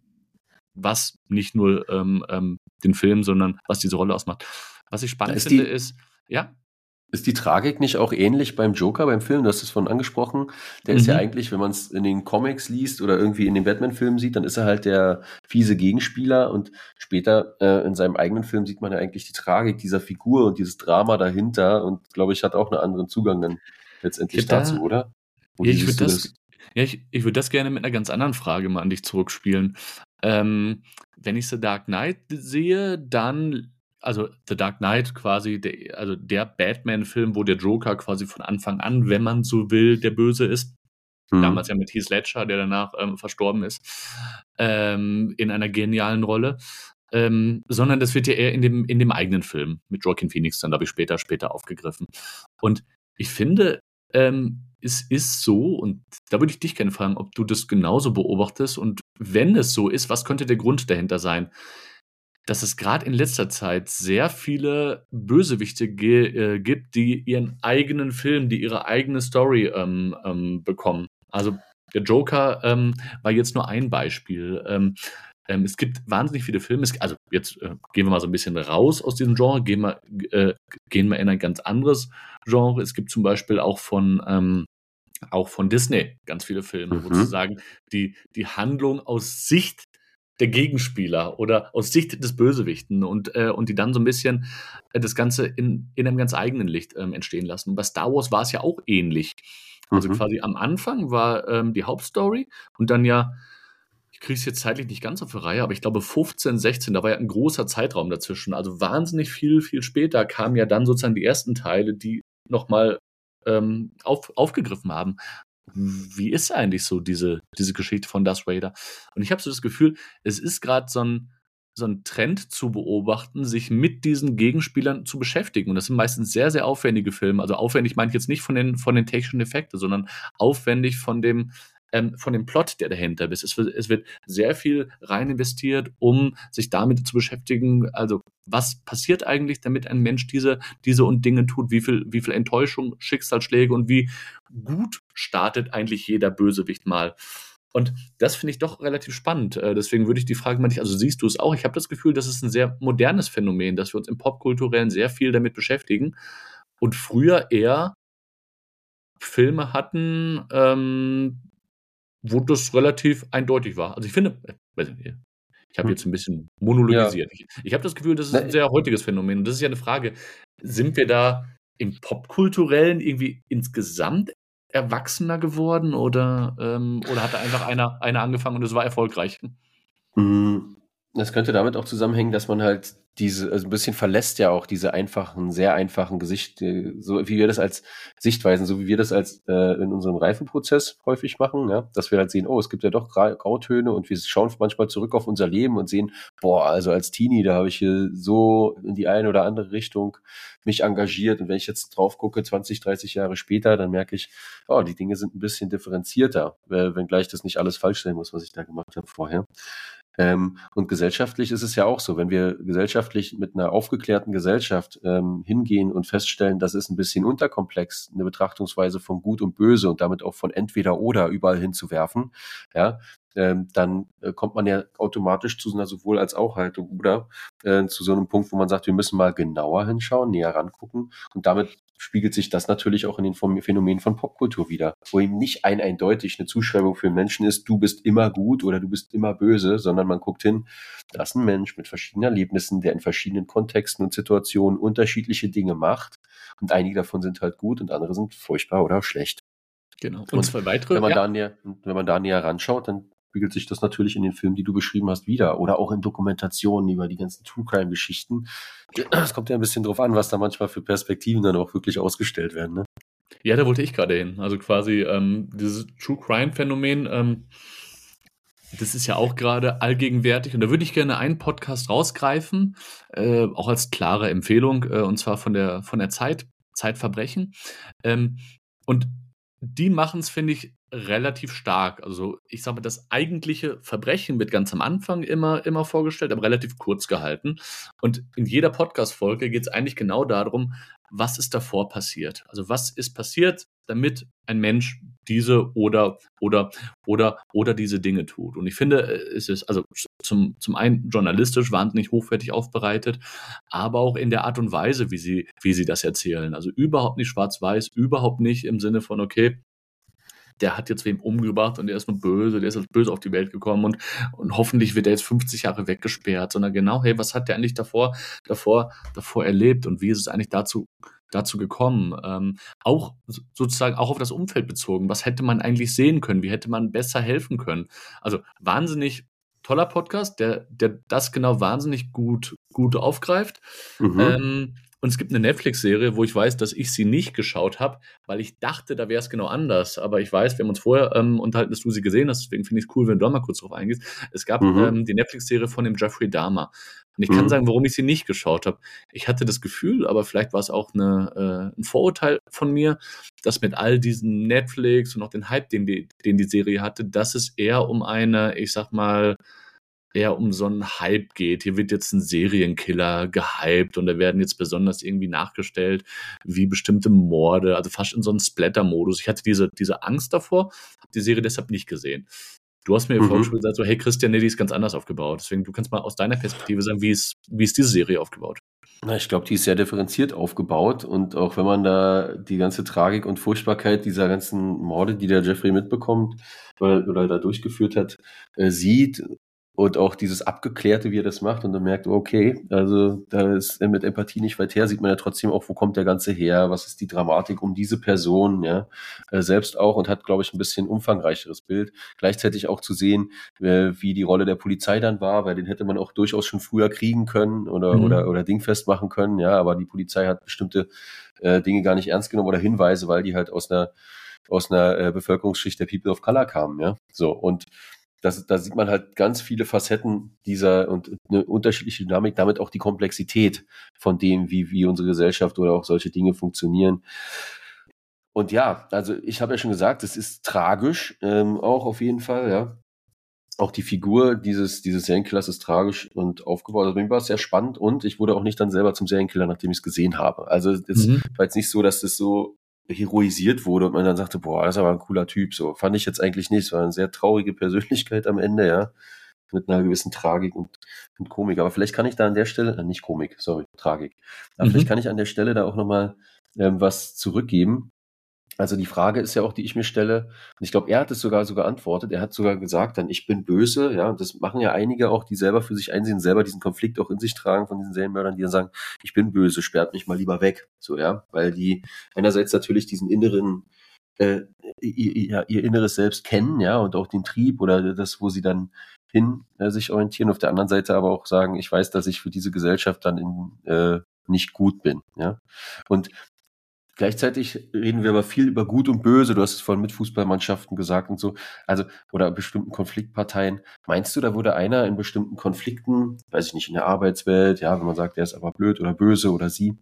[SPEAKER 3] was nicht nur ähm, ähm, den Film, sondern was diese Rolle ausmacht. Was ich spannend
[SPEAKER 2] ist
[SPEAKER 3] finde,
[SPEAKER 2] die-
[SPEAKER 3] ist, ja,
[SPEAKER 2] Ist die Tragik nicht auch ähnlich beim Joker, beim Film? Du hast es von angesprochen. Der ist ja
[SPEAKER 3] Mhm.
[SPEAKER 2] eigentlich, wenn man es in den Comics liest oder irgendwie in den Batman-Filmen sieht, dann ist er halt der fiese Gegenspieler und später äh, in seinem eigenen Film sieht man ja eigentlich die Tragik dieser Figur und dieses Drama dahinter und glaube ich, hat auch einen anderen Zugang dann letztendlich
[SPEAKER 3] da-
[SPEAKER 2] dazu, oder?
[SPEAKER 3] Ja, ich würde
[SPEAKER 2] du
[SPEAKER 3] das, ja, ich, ich würd das gerne mit einer ganz anderen Frage mal an dich zurückspielen. Ähm, wenn ich The Dark Knight sehe, dann, also The Dark Knight quasi, der, also der Batman-Film, wo der Joker quasi von Anfang an, wenn man so will, der Böse ist.
[SPEAKER 2] Hm.
[SPEAKER 3] Damals ja mit Heath Ledger, der danach ähm, verstorben ist, ähm, in einer genialen Rolle. Ähm, sondern das wird ja eher in dem, in dem eigenen Film mit Joaquin Phoenix dann, glaube ich, später, später aufgegriffen. Und ich finde, ähm, es ist so, und da würde ich dich gerne fragen, ob du das genauso beobachtest und wenn es so ist, was könnte der Grund dahinter sein? Dass es gerade in letzter Zeit sehr viele Bösewichte äh, gibt, die ihren eigenen Film, die ihre eigene Story ähm, ähm, bekommen. Also der Joker ähm, war jetzt nur ein Beispiel. Ähm, ähm, es gibt wahnsinnig viele Filme. Es, also jetzt äh, gehen wir mal so ein bisschen raus aus diesem Genre, gehen wir, äh, gehen wir in ein ganz anderes Genre. Es gibt zum Beispiel auch von ähm, auch von Disney ganz viele Filme, wo
[SPEAKER 2] Mhm.
[SPEAKER 3] sozusagen die, die Handlung aus Sicht der Gegenspieler oder aus Sicht des Bösewichten und, äh, und die dann so ein bisschen äh, das Ganze in, in einem ganz eigenen Licht ähm, entstehen lassen. Und bei Star Wars war es ja auch ähnlich. Also mhm. quasi am Anfang war ähm, die Hauptstory und dann ja, ich kriege es jetzt zeitlich nicht ganz auf die Reihe, aber ich glaube 15, 16, da war ja ein großer Zeitraum dazwischen. Also wahnsinnig viel, viel später kamen ja dann sozusagen die ersten Teile, die nochmal ähm, auf, aufgegriffen haben. Wie ist eigentlich so diese, diese Geschichte von Darth Vader? Und ich habe so das Gefühl, es ist gerade so ein, so ein Trend zu beobachten, sich mit diesen Gegenspielern zu beschäftigen. Und das sind meistens sehr, sehr aufwendige Filme. Also aufwendig meine ich jetzt nicht von den, von den technischen Effekten, sondern aufwendig von dem, ähm, von dem Plot, der dahinter ist. Es wird, es wird sehr viel rein investiert, um sich damit zu beschäftigen. Also, was passiert eigentlich, damit ein Mensch diese, diese und Dinge tut? Wie viel, wie viel Enttäuschung, Schicksalsschläge und wie gut startet eigentlich jeder Bösewicht mal? Und das finde ich doch relativ spannend. Äh, deswegen würde ich die Frage mal nicht, also siehst du es auch? Ich habe das Gefühl, das ist ein sehr modernes Phänomen, dass wir uns im Popkulturellen sehr viel damit beschäftigen und früher eher Filme hatten, ähm, wo das relativ eindeutig war. Also ich finde, äh, ich habe hm. jetzt ein bisschen monologisiert. Ja. Ich, ich habe das Gefühl, das ist ein sehr heutiges Phänomen. Und das ist ja eine Frage, sind wir da im Popkulturellen irgendwie insgesamt erwachsener geworden oder, ähm, oder hat da einfach einer, einer angefangen und es war erfolgreich?
[SPEAKER 2] Hm, das könnte damit auch zusammenhängen, dass man halt diese, also ein bisschen verlässt ja auch diese einfachen, sehr einfachen Gesicht, äh, so wie wir das als Sichtweisen, so wie wir das als äh, in unserem Reifenprozess häufig machen, ja, dass wir halt sehen, oh, es gibt ja doch Grautöne und wir schauen manchmal zurück auf unser Leben und sehen, boah, also als Teenie, da habe ich hier so in die eine oder andere Richtung mich engagiert und wenn ich jetzt drauf gucke, 20, 30 Jahre später, dann merke ich, oh, die Dinge sind ein bisschen differenzierter, äh, wenngleich das nicht alles falsch sein muss, was ich da gemacht habe vorher. Ähm, und gesellschaftlich ist es ja auch so, wenn wir gesellschaftlich mit einer aufgeklärten Gesellschaft ähm, hingehen und feststellen, das ist ein bisschen unterkomplex, eine Betrachtungsweise von Gut und Böse und damit auch von entweder oder überall hinzuwerfen, ja, ähm, dann äh, kommt man ja automatisch zu einer sowohl als auch Haltung oder äh, zu so einem Punkt, wo man sagt, wir müssen mal genauer hinschauen, näher rangucken und damit spiegelt sich das natürlich auch in den Phänomenen von Popkultur wieder, wo eben nicht ein eindeutig eine Zuschreibung für Menschen ist, du bist immer gut oder du bist immer böse, sondern man guckt hin, da ist ein Mensch mit verschiedenen Erlebnissen, der in verschiedenen Kontexten und Situationen unterschiedliche Dinge macht und einige davon sind halt gut und andere sind furchtbar oder schlecht.
[SPEAKER 3] Genau. Und, und zwei weitere.
[SPEAKER 2] Wenn man, ja. da näher, wenn man da näher ranschaut, dann spiegelt sich das natürlich in den Filmen, die du beschrieben hast, wieder. Oder auch in Dokumentationen über die ganzen True Crime Geschichten. Es kommt ja ein bisschen drauf an, was da manchmal für Perspektiven dann auch wirklich ausgestellt werden. Ne?
[SPEAKER 3] Ja, da wollte ich gerade hin. Also quasi ähm, dieses True Crime Phänomen, ähm, das ist ja auch gerade allgegenwärtig. Und da würde ich gerne einen Podcast rausgreifen, äh, auch als klare Empfehlung, äh, und zwar von der, von der Zeit, Zeitverbrechen. Ähm, und die machen es, finde ich, relativ stark. Also ich sage mal, das eigentliche Verbrechen wird ganz am Anfang immer, immer vorgestellt, aber relativ kurz gehalten. Und in jeder Podcast-Folge geht es eigentlich genau darum, was ist davor passiert. Also was ist passiert, damit ein Mensch diese oder oder oder oder diese Dinge tut. Und ich finde, es ist also zum, zum einen journalistisch wahnsinnig hochwertig aufbereitet, aber auch in der Art und Weise, wie sie, wie sie das erzählen. Also überhaupt nicht schwarz-weiß, überhaupt nicht im Sinne von, okay, der hat jetzt wem umgebracht und der ist nur böse, der ist als böse auf die Welt gekommen und, und hoffentlich wird er jetzt 50 Jahre weggesperrt, sondern genau, hey, was hat der eigentlich davor, davor, davor erlebt und wie ist es eigentlich dazu, dazu gekommen? Ähm, auch sozusagen auch auf das Umfeld bezogen. Was hätte man eigentlich sehen können? Wie hätte man besser helfen können? Also wahnsinnig toller Podcast, der, der das genau wahnsinnig gut, gut aufgreift. Mhm. Ähm, und es gibt eine Netflix-Serie, wo ich weiß, dass ich sie nicht geschaut habe, weil ich dachte, da wäre es genau anders. Aber ich weiß, wir haben uns vorher ähm, unterhalten, dass du sie gesehen hast. Deswegen finde ich es cool, wenn du da mal kurz drauf eingehst. Es gab mhm. ähm, die Netflix-Serie von dem Jeffrey Dahmer. Und ich mhm. kann sagen, warum ich sie nicht geschaut habe. Ich hatte das Gefühl, aber vielleicht war es auch eine, äh, ein Vorurteil von mir, dass mit all diesen Netflix und auch den Hype, den die, den die Serie hatte, dass es eher um eine, ich sag mal, eher um so einen Hype geht. Hier wird jetzt ein Serienkiller gehypt und da werden jetzt besonders irgendwie nachgestellt, wie bestimmte Morde, also fast in so einem Splatter-Modus. Ich hatte diese, diese Angst davor, habe die Serie deshalb nicht gesehen. Du hast mir mhm. vorhin schon gesagt, so, hey, Christian, nee, die ist ganz anders aufgebaut. Deswegen, du kannst mal aus deiner Perspektive sagen, wie ist, wie ist diese Serie aufgebaut?
[SPEAKER 2] Na, ich glaube, die ist sehr differenziert aufgebaut und auch wenn man da die ganze Tragik und Furchtbarkeit dieser ganzen Morde, die der Jeffrey mitbekommt oder, oder da durchgeführt hat, äh, sieht und auch dieses Abgeklärte, wie er das macht, und dann merkt, okay, also da ist mit Empathie nicht weit her, sieht man ja trotzdem auch, wo kommt der Ganze her, was ist die Dramatik um diese Person, ja, äh, selbst auch und hat, glaube ich, ein bisschen umfangreicheres Bild. Gleichzeitig auch zu sehen, äh, wie die Rolle der Polizei dann war, weil den hätte man auch durchaus schon früher kriegen können oder, mhm. oder, oder dingfest machen können, ja, aber die Polizei hat bestimmte äh, Dinge gar nicht ernst genommen oder Hinweise, weil die halt aus einer aus einer äh, Bevölkerungsschicht der People of Color kamen, ja. So, und das, da sieht man halt ganz viele Facetten dieser und eine unterschiedliche Dynamik, damit auch die Komplexität von dem, wie, wie unsere Gesellschaft oder auch solche Dinge funktionieren. Und ja, also ich habe ja schon gesagt, es ist tragisch, ähm, auch auf jeden Fall, ja. Auch die Figur dieses, dieses Serienkillers ist tragisch und aufgebaut. Also bei mir war es sehr spannend und ich wurde auch nicht dann selber zum Serienkiller, nachdem ich es gesehen habe. Also es mhm. war jetzt nicht so, dass das so heroisiert wurde und man dann sagte, boah, das ist aber ein cooler Typ. So fand ich jetzt eigentlich nicht. Es war eine sehr traurige Persönlichkeit am Ende, ja. Mit einer gewissen Tragik und, und Komik. Aber vielleicht kann ich da an der Stelle, äh, nicht Komik, sorry, Tragik. Aber mhm. vielleicht kann ich an der Stelle da auch nochmal ähm, was zurückgeben. Also die Frage ist ja auch, die ich mir stelle, und ich glaube, er hat es sogar so geantwortet, er hat sogar gesagt, dann ich bin böse, ja, und das machen ja einige auch, die selber für sich einsehen, selber diesen Konflikt auch in sich tragen von diesen Serienmördern, die dann sagen, ich bin böse, sperrt mich mal lieber weg, so, ja, weil die einerseits natürlich diesen inneren, äh, ihr, ihr inneres Selbst kennen, ja, und auch den Trieb oder das, wo sie dann hin äh, sich orientieren, auf der anderen Seite aber auch sagen, ich weiß, dass ich für diese Gesellschaft dann in, äh, nicht gut bin, ja. Und Gleichzeitig reden wir aber viel über Gut und Böse. Du hast es vorhin mit Fußballmannschaften gesagt und so. Also, oder bestimmten Konfliktparteien. Meinst du, da wurde einer in bestimmten Konflikten, weiß ich nicht, in der Arbeitswelt, ja, wenn man sagt, der ist aber blöd oder böse oder sie,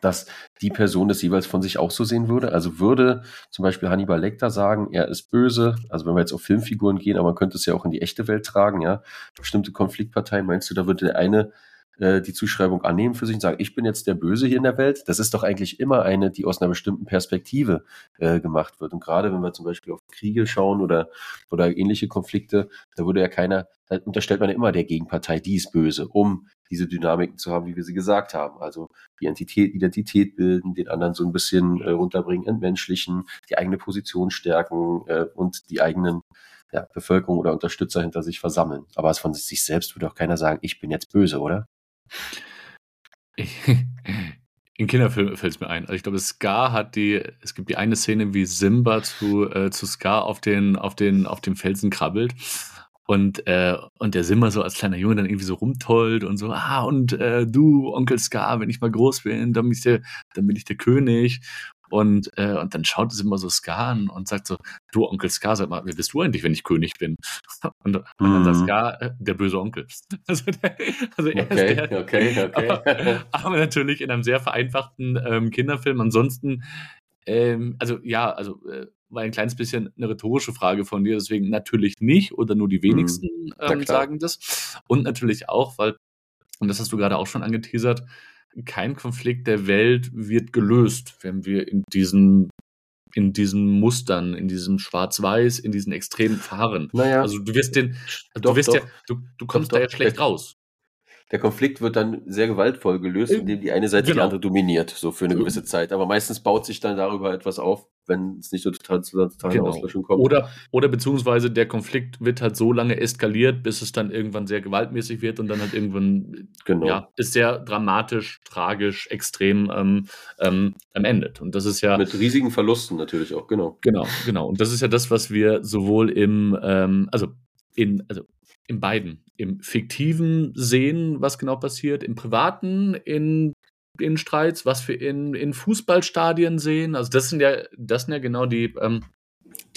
[SPEAKER 2] dass die Person das jeweils von sich auch so sehen würde? Also würde zum Beispiel Hannibal Lecter sagen, er ist böse, also wenn wir jetzt auf Filmfiguren gehen, aber man könnte es ja auch in die echte Welt tragen, ja, bestimmte Konfliktparteien, meinst du, da würde der eine äh, die Zuschreibung annehmen für sich und sagen, ich bin jetzt der Böse hier in der Welt. Das ist doch eigentlich immer eine, die aus einer bestimmten Perspektive äh, gemacht wird. Und gerade wenn wir zum Beispiel auf Kriege schauen oder, oder ähnliche Konflikte, da würde ja keiner, da unterstellt man ja immer der Gegenpartei, die ist böse, um diese Dynamiken zu haben, wie wir sie gesagt haben. Also die Identität, Identität bilden, den anderen so ein bisschen äh, runterbringen, entmenschlichen, die eigene Position stärken äh, und die eigenen ja, Bevölkerung oder Unterstützer hinter sich versammeln. Aber es von sich selbst würde auch keiner sagen, ich bin jetzt böse, oder?
[SPEAKER 3] In Kinderfilmen fällt es mir ein. Also ich glaube, Scar hat die, es gibt die eine Szene, wie Simba zu, äh, zu Scar auf den, auf den, auf den Felsen krabbelt. Und, äh, und der Simba so als kleiner Junge dann irgendwie so rumtollt und so, ah, und äh, du, Onkel Scar, wenn ich mal groß bin, dann bin ich der, dann bin ich der König. Und, äh, und dann schaut es immer so Scar an und sagt so, du Onkel Scar, sag mal, wer bist du eigentlich, wenn ich König bin? Und, und dann sagt mhm. Scar, äh, der böse Onkel. Also, der, also er okay, ist der, okay, okay. Aber, aber, natürlich in einem sehr vereinfachten ähm, Kinderfilm. Ansonsten, ähm, also ja, also äh, war ein kleines bisschen eine rhetorische Frage von dir, deswegen natürlich nicht oder nur die mhm. wenigsten ähm, sagen das. Und natürlich auch, weil, und das hast du gerade auch schon angeteasert, kein Konflikt der Welt wird gelöst, wenn wir in diesen in diesen Mustern, in diesem Schwarz-Weiß, in diesen Extremen fahren. Naja, also du wirst den, doch, du wirst doch, ja, du, du kommst doch, da ja schlecht raus
[SPEAKER 2] der Konflikt wird dann sehr gewaltvoll gelöst, indem die eine Seite genau. die andere dominiert, so für eine gewisse Zeit. Aber meistens baut sich dann darüber etwas auf, wenn es nicht so total zu einer totalen genau.
[SPEAKER 3] Auslöschung kommt. Oder, oder beziehungsweise der Konflikt wird halt so lange eskaliert, bis es dann irgendwann sehr gewaltmäßig wird und dann halt irgendwann genau. ja, ist sehr dramatisch, tragisch, extrem ähm, ähm, endet. Und das ist ja.
[SPEAKER 2] Mit riesigen Verlusten natürlich auch, genau.
[SPEAKER 3] Genau, genau. Und das ist ja das, was wir sowohl im, ähm, also in, also in beiden. Im fiktiven sehen, was genau passiert, im privaten, in, in Streits, was wir in, in Fußballstadien sehen. Also das sind ja, das sind ja genau die, ähm,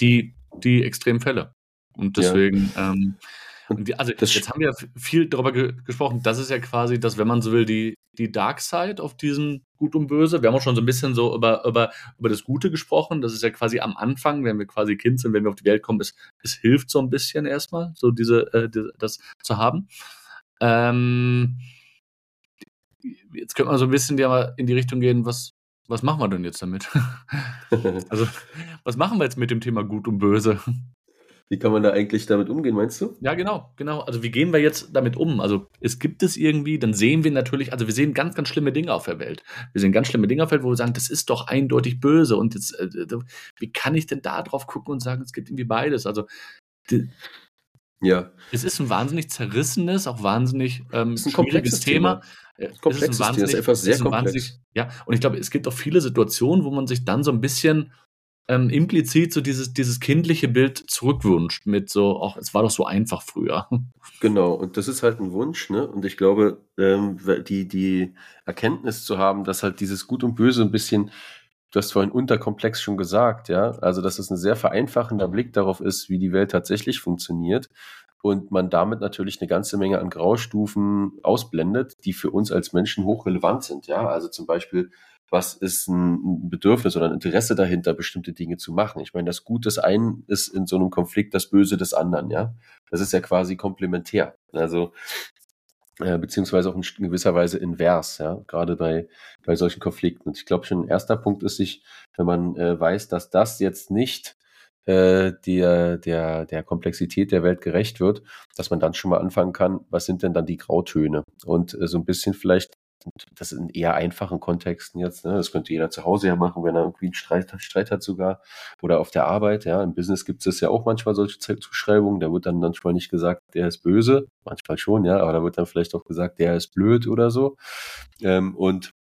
[SPEAKER 3] die, die Extremfälle. Und deswegen, ja. ähm, die, also das jetzt haben wir viel darüber ge gesprochen. Das ist ja quasi das, wenn man so will, die, die Dark Side auf diesem Gut und Böse. Wir haben auch schon so ein bisschen so über, über, über das Gute gesprochen. Das ist ja quasi am Anfang, wenn wir quasi Kind sind, wenn wir auf die Welt kommen, es, es hilft so ein bisschen erstmal, so diese, äh, das zu haben. Ähm, jetzt könnte man so ein bisschen ja in die Richtung gehen, was, was machen wir denn jetzt damit? also, was machen wir jetzt mit dem Thema Gut und Böse?
[SPEAKER 2] Wie kann man da eigentlich damit umgehen, meinst du?
[SPEAKER 3] Ja, genau, genau. Also wie gehen wir jetzt damit um? Also es gibt es irgendwie, dann sehen wir natürlich, also wir sehen ganz, ganz schlimme Dinge auf der Welt. Wir sehen ganz schlimme Dinge auf der Welt, wo wir sagen, das ist doch eindeutig böse. Und jetzt, äh, wie kann ich denn da drauf gucken und sagen, es gibt irgendwie beides? Also Ja. Es ist ein wahnsinnig zerrissenes, auch wahnsinnig ähm, ist ein schwieriges Thema.
[SPEAKER 2] Thema. Komplexes es Thema, ist einfach sehr komplex.
[SPEAKER 3] Ja, und ich glaube, es gibt auch viele Situationen, wo man sich dann so ein bisschen ähm, implizit so dieses, dieses kindliche Bild zurückwünscht mit so, ach, es war doch so einfach früher.
[SPEAKER 2] Genau, und das ist halt ein Wunsch, ne? Und ich glaube, ähm, die, die Erkenntnis zu haben, dass halt dieses Gut und Böse ein bisschen, du hast vorhin unterkomplex schon gesagt, ja, also dass es ein sehr vereinfachender Blick darauf ist, wie die Welt tatsächlich funktioniert und man damit natürlich eine ganze Menge an Graustufen ausblendet, die für uns als Menschen hochrelevant sind, ja, also zum Beispiel was ist ein Bedürfnis oder ein Interesse dahinter, bestimmte Dinge zu machen. Ich meine, das Gut des einen ist in so einem Konflikt das Böse des anderen, ja. Das ist ja quasi komplementär. Also äh, beziehungsweise auch in gewisser Weise invers, ja, gerade bei, bei solchen Konflikten. Und ich glaube schon ein erster Punkt ist sich, wenn man äh, weiß, dass das jetzt nicht äh, der, der, der Komplexität der Welt gerecht wird, dass man dann schon mal anfangen kann, was sind denn dann die Grautöne? Und äh, so ein bisschen vielleicht das in eher einfachen Kontexten jetzt, ne? das könnte jeder zu Hause ja machen, wenn er irgendwie einen Streit, Streit hat sogar. Oder auf der Arbeit, ja, im Business gibt es ja auch manchmal solche Zuschreibungen, da wird dann manchmal nicht gesagt, der ist böse, manchmal schon, ja, aber da wird dann vielleicht auch gesagt, der ist blöd oder so. Ähm, und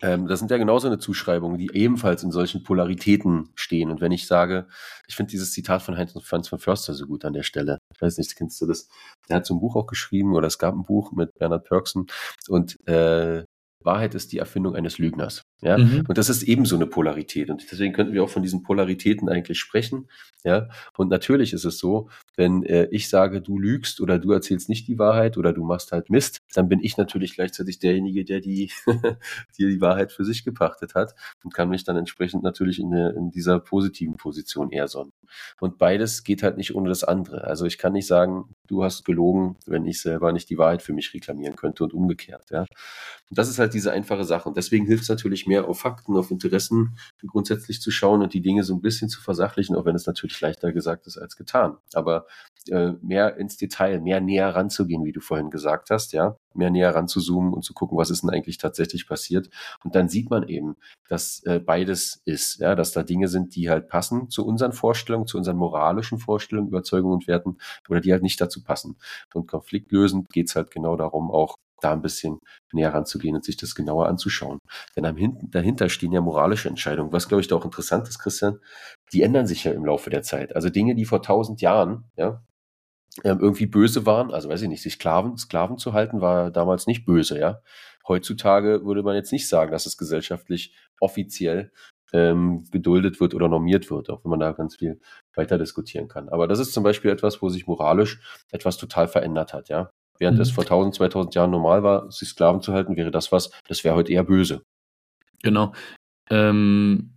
[SPEAKER 2] ähm, das sind ja genauso eine Zuschreibungen, die ebenfalls in solchen Polaritäten stehen. Und wenn ich sage, ich finde dieses Zitat von Heinz Franz von Förster so gut an der Stelle. Ich weiß nicht, kennst du das? Der hat so ein Buch auch geschrieben oder es gab ein Buch mit Bernhard Pörksen und äh, Wahrheit ist die Erfindung eines Lügners. Ja, mhm. und das ist ebenso eine Polarität. Und deswegen könnten wir auch von diesen Polaritäten eigentlich sprechen. Ja, und natürlich ist es so, wenn äh, ich sage, du lügst oder du erzählst nicht die Wahrheit oder du machst halt Mist, dann bin ich natürlich gleichzeitig derjenige, der die, die, die Wahrheit für sich gepachtet hat und kann mich dann entsprechend natürlich in, der, in dieser positiven Position eher sonnen. Und beides geht halt nicht ohne das andere. Also ich kann nicht sagen, du hast gelogen, wenn ich selber nicht die Wahrheit für mich reklamieren könnte und umgekehrt. Ja, und das ist halt diese einfache Sache. Und deswegen hilft es natürlich mehr auf Fakten, auf Interessen grundsätzlich zu schauen und die Dinge so ein bisschen zu versachlichen, auch wenn es natürlich leichter gesagt ist als getan. Aber äh, mehr ins Detail, mehr näher ranzugehen, wie du vorhin gesagt hast, ja, mehr näher ranzuzoomen und zu gucken, was ist denn eigentlich tatsächlich passiert. Und dann sieht man eben, dass äh, beides ist, ja, dass da Dinge sind, die halt passen zu unseren Vorstellungen, zu unseren moralischen Vorstellungen, Überzeugungen und Werten oder die halt nicht dazu passen. Und konfliktlösend geht es halt genau darum, auch da ein bisschen näher ranzugehen und sich das genauer anzuschauen. Denn am Hin dahinter stehen ja moralische Entscheidungen. Was, glaube ich, da auch interessant ist, Christian, die ändern sich ja im Laufe der Zeit. Also Dinge, die vor tausend Jahren, ja, irgendwie böse waren, also weiß ich nicht, sich Sklaven, Sklaven zu halten, war damals nicht böse, ja. Heutzutage würde man jetzt nicht sagen, dass es gesellschaftlich offiziell ähm, geduldet wird oder normiert wird, auch wenn man da ganz viel weiter diskutieren kann. Aber das ist zum Beispiel etwas, wo sich moralisch etwas total verändert hat, ja. Während mhm. es vor 1000, 2000 Jahren normal war, sich Sklaven zu halten, wäre das was, das wäre heute eher böse.
[SPEAKER 3] Genau. Ähm,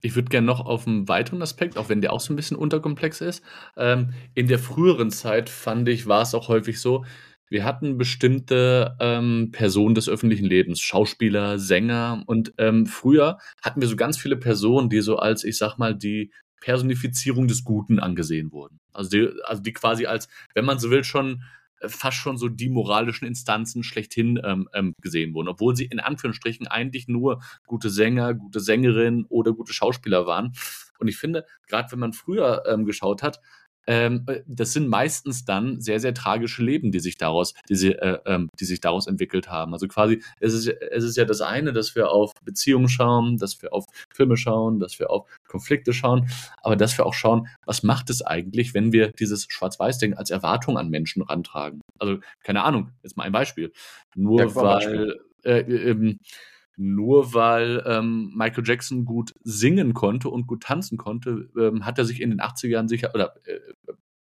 [SPEAKER 3] ich würde gerne noch auf einen weiteren Aspekt, auch wenn der auch so ein bisschen unterkomplex ist. Ähm, in der früheren Zeit fand ich, war es auch häufig so, wir hatten bestimmte ähm, Personen des öffentlichen Lebens, Schauspieler, Sänger und ähm, früher hatten wir so ganz viele Personen, die so als, ich sag mal, die Personifizierung des Guten angesehen wurden. Also die, also die quasi als, wenn man so will, schon fast schon so die moralischen Instanzen schlechthin ähm, ähm, gesehen wurden, obwohl sie in Anführungsstrichen eigentlich nur gute Sänger, gute Sängerinnen oder gute Schauspieler waren. Und ich finde, gerade wenn man früher ähm, geschaut hat, ähm, äh, das sind meistens dann sehr, sehr tragische Leben, die sich daraus, die, sie, äh, ähm, die sich daraus entwickelt haben. Also quasi, es ist, es ist ja das eine, dass wir auf Beziehungen schauen, dass wir auf Filme schauen, dass wir auf Konflikte schauen, aber dass wir auch schauen, was macht es eigentlich, wenn wir dieses Schwarz-Weiß-Ding als Erwartung an Menschen rantragen. Also, keine Ahnung, jetzt mal ein Beispiel. Nur ja, weil, äh, ähm, nur weil ähm, Michael Jackson gut singen konnte und gut tanzen konnte, ähm, hat er sich in den 80ern sicher, oder äh,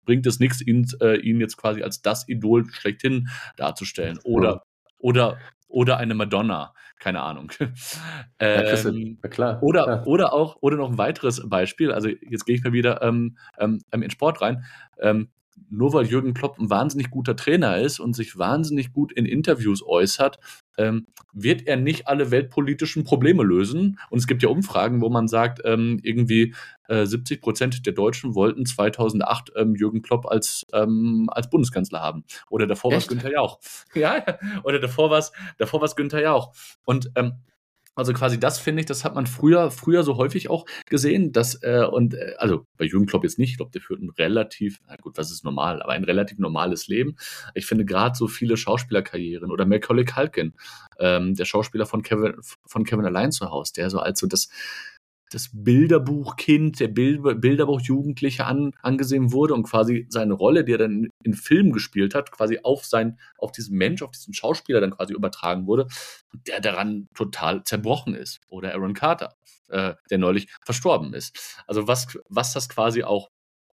[SPEAKER 3] bringt es nichts, ihn, äh, ihn jetzt quasi als das Idol schlechthin darzustellen. Oder, oder, oder eine Madonna, keine Ahnung. ähm, ja, klar, oder, klar. oder auch, oder noch ein weiteres Beispiel, also jetzt gehe ich mal wieder ähm, ähm, in Sport rein. Ähm, nur weil Jürgen Klopp ein wahnsinnig guter Trainer ist und sich wahnsinnig gut in Interviews äußert, ähm, wird er nicht alle weltpolitischen Probleme lösen. Und es gibt ja Umfragen, wo man sagt, ähm, irgendwie äh, 70 Prozent der Deutschen wollten 2008 ähm, Jürgen Klopp als, ähm, als Bundeskanzler haben. Oder davor war es Günther Jauch. Ja, oder davor war es davor war's Günther Jauch. Und ähm, Also quasi das finde ich, das hat man früher, früher so häufig auch gesehen, dass, äh, und äh, also bei Jürgen Klopp jetzt nicht, ich glaube, der führt ein relativ, na gut, was ist normal, aber ein relativ normales Leben. Ich finde gerade so viele Schauspielerkarrieren oder Macaulay Culkin, ähm, der Schauspieler von Kevin, von Kevin allein zu Hause, der so als so das, das Bilderbuchkind, der Bild, Bilderbuchjugendliche an, angesehen wurde und quasi seine Rolle, die er dann in Filmen gespielt hat, quasi auf sein, auf diesen Mensch, auf diesen Schauspieler dann quasi übertragen wurde, der daran total zerbrochen ist. Oder Aaron Carter, äh, der neulich verstorben ist. Also was, was das quasi auch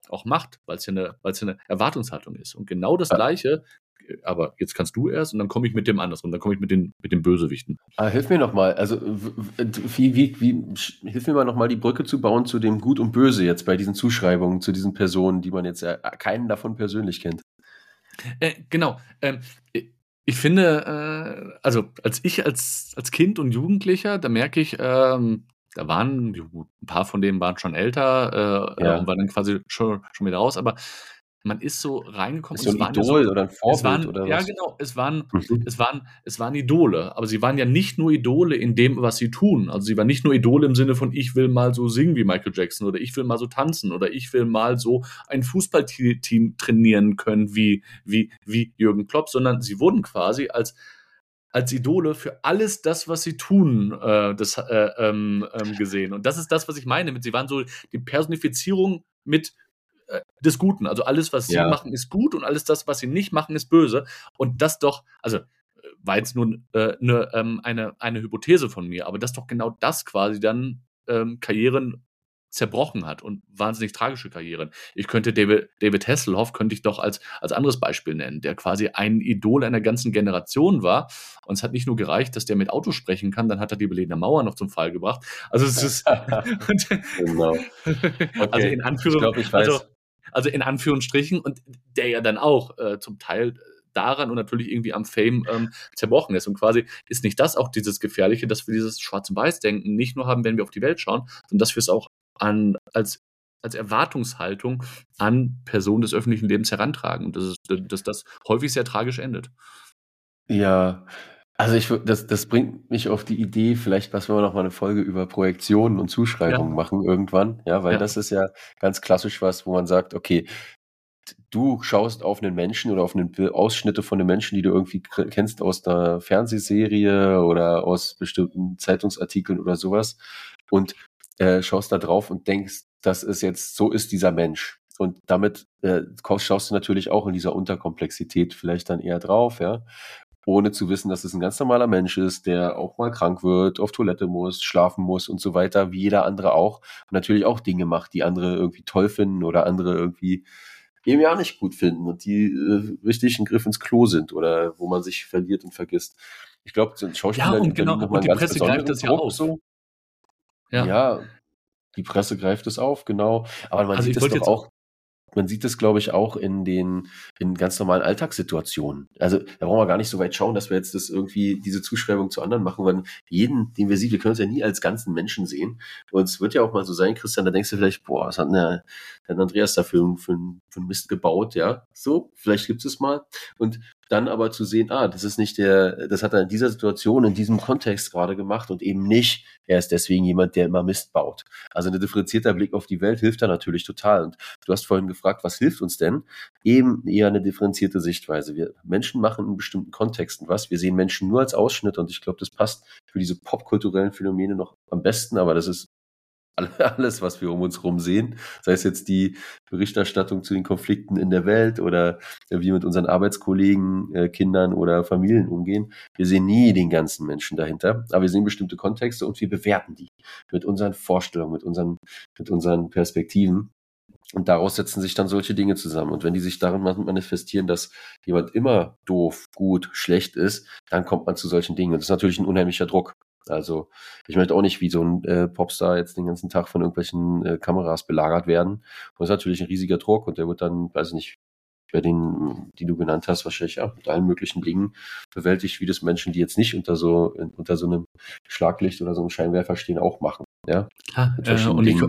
[SPEAKER 3] auch macht, weil es ja eine, weil es ja eine Erwartungshaltung ist. Und genau das Gleiche aber jetzt kannst du erst und dann komme ich mit dem andersrum, dann komme ich mit den, mit den Bösewichten.
[SPEAKER 2] Ah, hilf mir nochmal, also wie, wie, wie, hilf mir mal nochmal die Brücke zu bauen zu dem Gut und Böse jetzt bei diesen Zuschreibungen zu diesen Personen, die man jetzt ja keinen davon persönlich kennt.
[SPEAKER 3] Äh, genau. Ähm, ich finde, äh, also als ich als, als Kind und Jugendlicher, da merke ich, ähm, da waren, ein paar von denen waren schon älter äh, ja. und waren dann quasi schon, schon wieder raus, aber man ist so reingekommen.
[SPEAKER 2] Ist so ein Idol so, oder ein Vorbild
[SPEAKER 3] waren,
[SPEAKER 2] oder
[SPEAKER 3] was? Ja, genau. Es waren, mhm. es, waren, es waren Idole. Aber sie waren ja nicht nur Idole in dem, was sie tun. Also sie waren nicht nur Idole im Sinne von, ich will mal so singen wie Michael Jackson oder ich will mal so tanzen oder ich will mal so ein Fußballteam trainieren können wie, wie, wie Jürgen Klopp, sondern sie wurden quasi als als Idole für alles das, was sie tun, äh, das, äh, ähm, ähm, gesehen. Und das ist das, was ich meine. Sie waren so die Personifizierung mit des Guten. Also alles, was ja. sie machen, ist gut und alles das, was sie nicht machen, ist böse. Und das doch, also äh, war jetzt nur äh, ne, ähm, eine, eine Hypothese von mir, aber dass doch genau das quasi dann ähm, Karrieren zerbrochen hat und wahnsinnig tragische Karrieren. Ich könnte David, David Hasselhoff, könnte ich doch als, als anderes Beispiel nennen, der quasi ein Idol einer ganzen Generation war. Und es hat nicht nur gereicht, dass der mit Auto sprechen kann, dann hat er die Berliner Mauer noch zum Fall gebracht. Also es ist genau. Okay. Also in Anführungszeichen. Ich, glaub, ich weiß. Also, also in Anführungsstrichen, und der ja dann auch äh, zum Teil daran und natürlich irgendwie am Fame ähm, zerbrochen ist. Und quasi ist nicht das auch dieses Gefährliche, dass wir dieses Schwarz-Weiß-Denken nicht nur haben, wenn wir auf die Welt schauen, sondern dass wir es auch an, als, als Erwartungshaltung an Personen des öffentlichen Lebens herantragen. Und das ist, dass das häufig sehr tragisch endet.
[SPEAKER 2] Ja, also ich das, das bringt mich auf die Idee, vielleicht, was wir noch mal eine Folge über Projektionen und Zuschreibungen ja. machen irgendwann, ja, weil ja. das ist ja ganz klassisch was, wo man sagt, okay, du schaust auf einen Menschen oder auf einen Ausschnitte von einem Menschen, die du irgendwie kennst aus einer Fernsehserie oder aus bestimmten Zeitungsartikeln oder sowas und äh, schaust da drauf und denkst, das ist jetzt, so ist dieser Mensch. Und damit äh, schaust du natürlich auch in dieser Unterkomplexität vielleicht dann eher drauf, ja ohne zu wissen, dass es ein ganz normaler Mensch ist, der auch mal krank wird, auf Toilette muss, schlafen muss und so weiter, wie jeder andere auch. Und natürlich auch Dinge macht, die andere irgendwie toll finden oder andere irgendwie eben ja nicht gut finden und die äh, richtig ein Griff ins Klo sind oder wo man sich verliert und vergisst. Ich glaube, so ein Schauspieler
[SPEAKER 3] ja, und genau, und die Presse greift das ja auf.
[SPEAKER 2] So. Ja. ja. die Presse greift es auf, genau. Aber man also sieht es doch auch man sieht das, glaube ich, auch in den in ganz normalen Alltagssituationen. Also da brauchen wir gar nicht so weit schauen, dass wir jetzt das irgendwie diese Zuschreibung zu anderen machen, weil jeden, den wir sehen, wir können uns ja nie als ganzen Menschen sehen. Und es wird ja auch mal so sein, Christian, da denkst du vielleicht, boah, was hat denn der, der Andreas da für, für, für einen Mist gebaut, ja? So, vielleicht gibt es mal. Und dann aber zu sehen, ah, das ist nicht der, das hat er in dieser Situation, in diesem Kontext gerade gemacht und eben nicht, er ist deswegen jemand, der immer Mist baut. Also ein differenzierter Blick auf die Welt hilft da natürlich total. Und du hast vorhin gefragt, was hilft uns denn? Eben eher eine differenzierte Sichtweise. Wir Menschen machen in bestimmten Kontexten was. Wir sehen Menschen nur als Ausschnitt und ich glaube, das passt für diese popkulturellen Phänomene noch am besten, aber das ist alles, was wir um uns herum sehen, sei es jetzt die Berichterstattung zu den Konflikten in der Welt oder wie wir mit unseren Arbeitskollegen, äh, Kindern oder Familien umgehen. Wir sehen nie den ganzen Menschen dahinter, aber wir sehen bestimmte Kontexte und wir bewerten die mit unseren Vorstellungen, mit unseren, mit unseren Perspektiven. Und daraus setzen sich dann solche Dinge zusammen. Und wenn die sich darin manifestieren, dass jemand immer doof, gut, schlecht ist, dann kommt man zu solchen Dingen. Und das ist natürlich ein unheimlicher Druck. Also ich möchte auch nicht wie so ein äh, Popstar jetzt den ganzen Tag von irgendwelchen äh, Kameras belagert werden. Und das ist natürlich ein riesiger Druck und der wird dann, weiß ich nicht, bei den, die du genannt hast, wahrscheinlich ja, mit allen möglichen Dingen bewältigt, wie das Menschen, die jetzt nicht unter so, unter so einem Schlaglicht oder so einem Scheinwerfer stehen, auch machen. Ja,
[SPEAKER 3] ah, äh, und ich,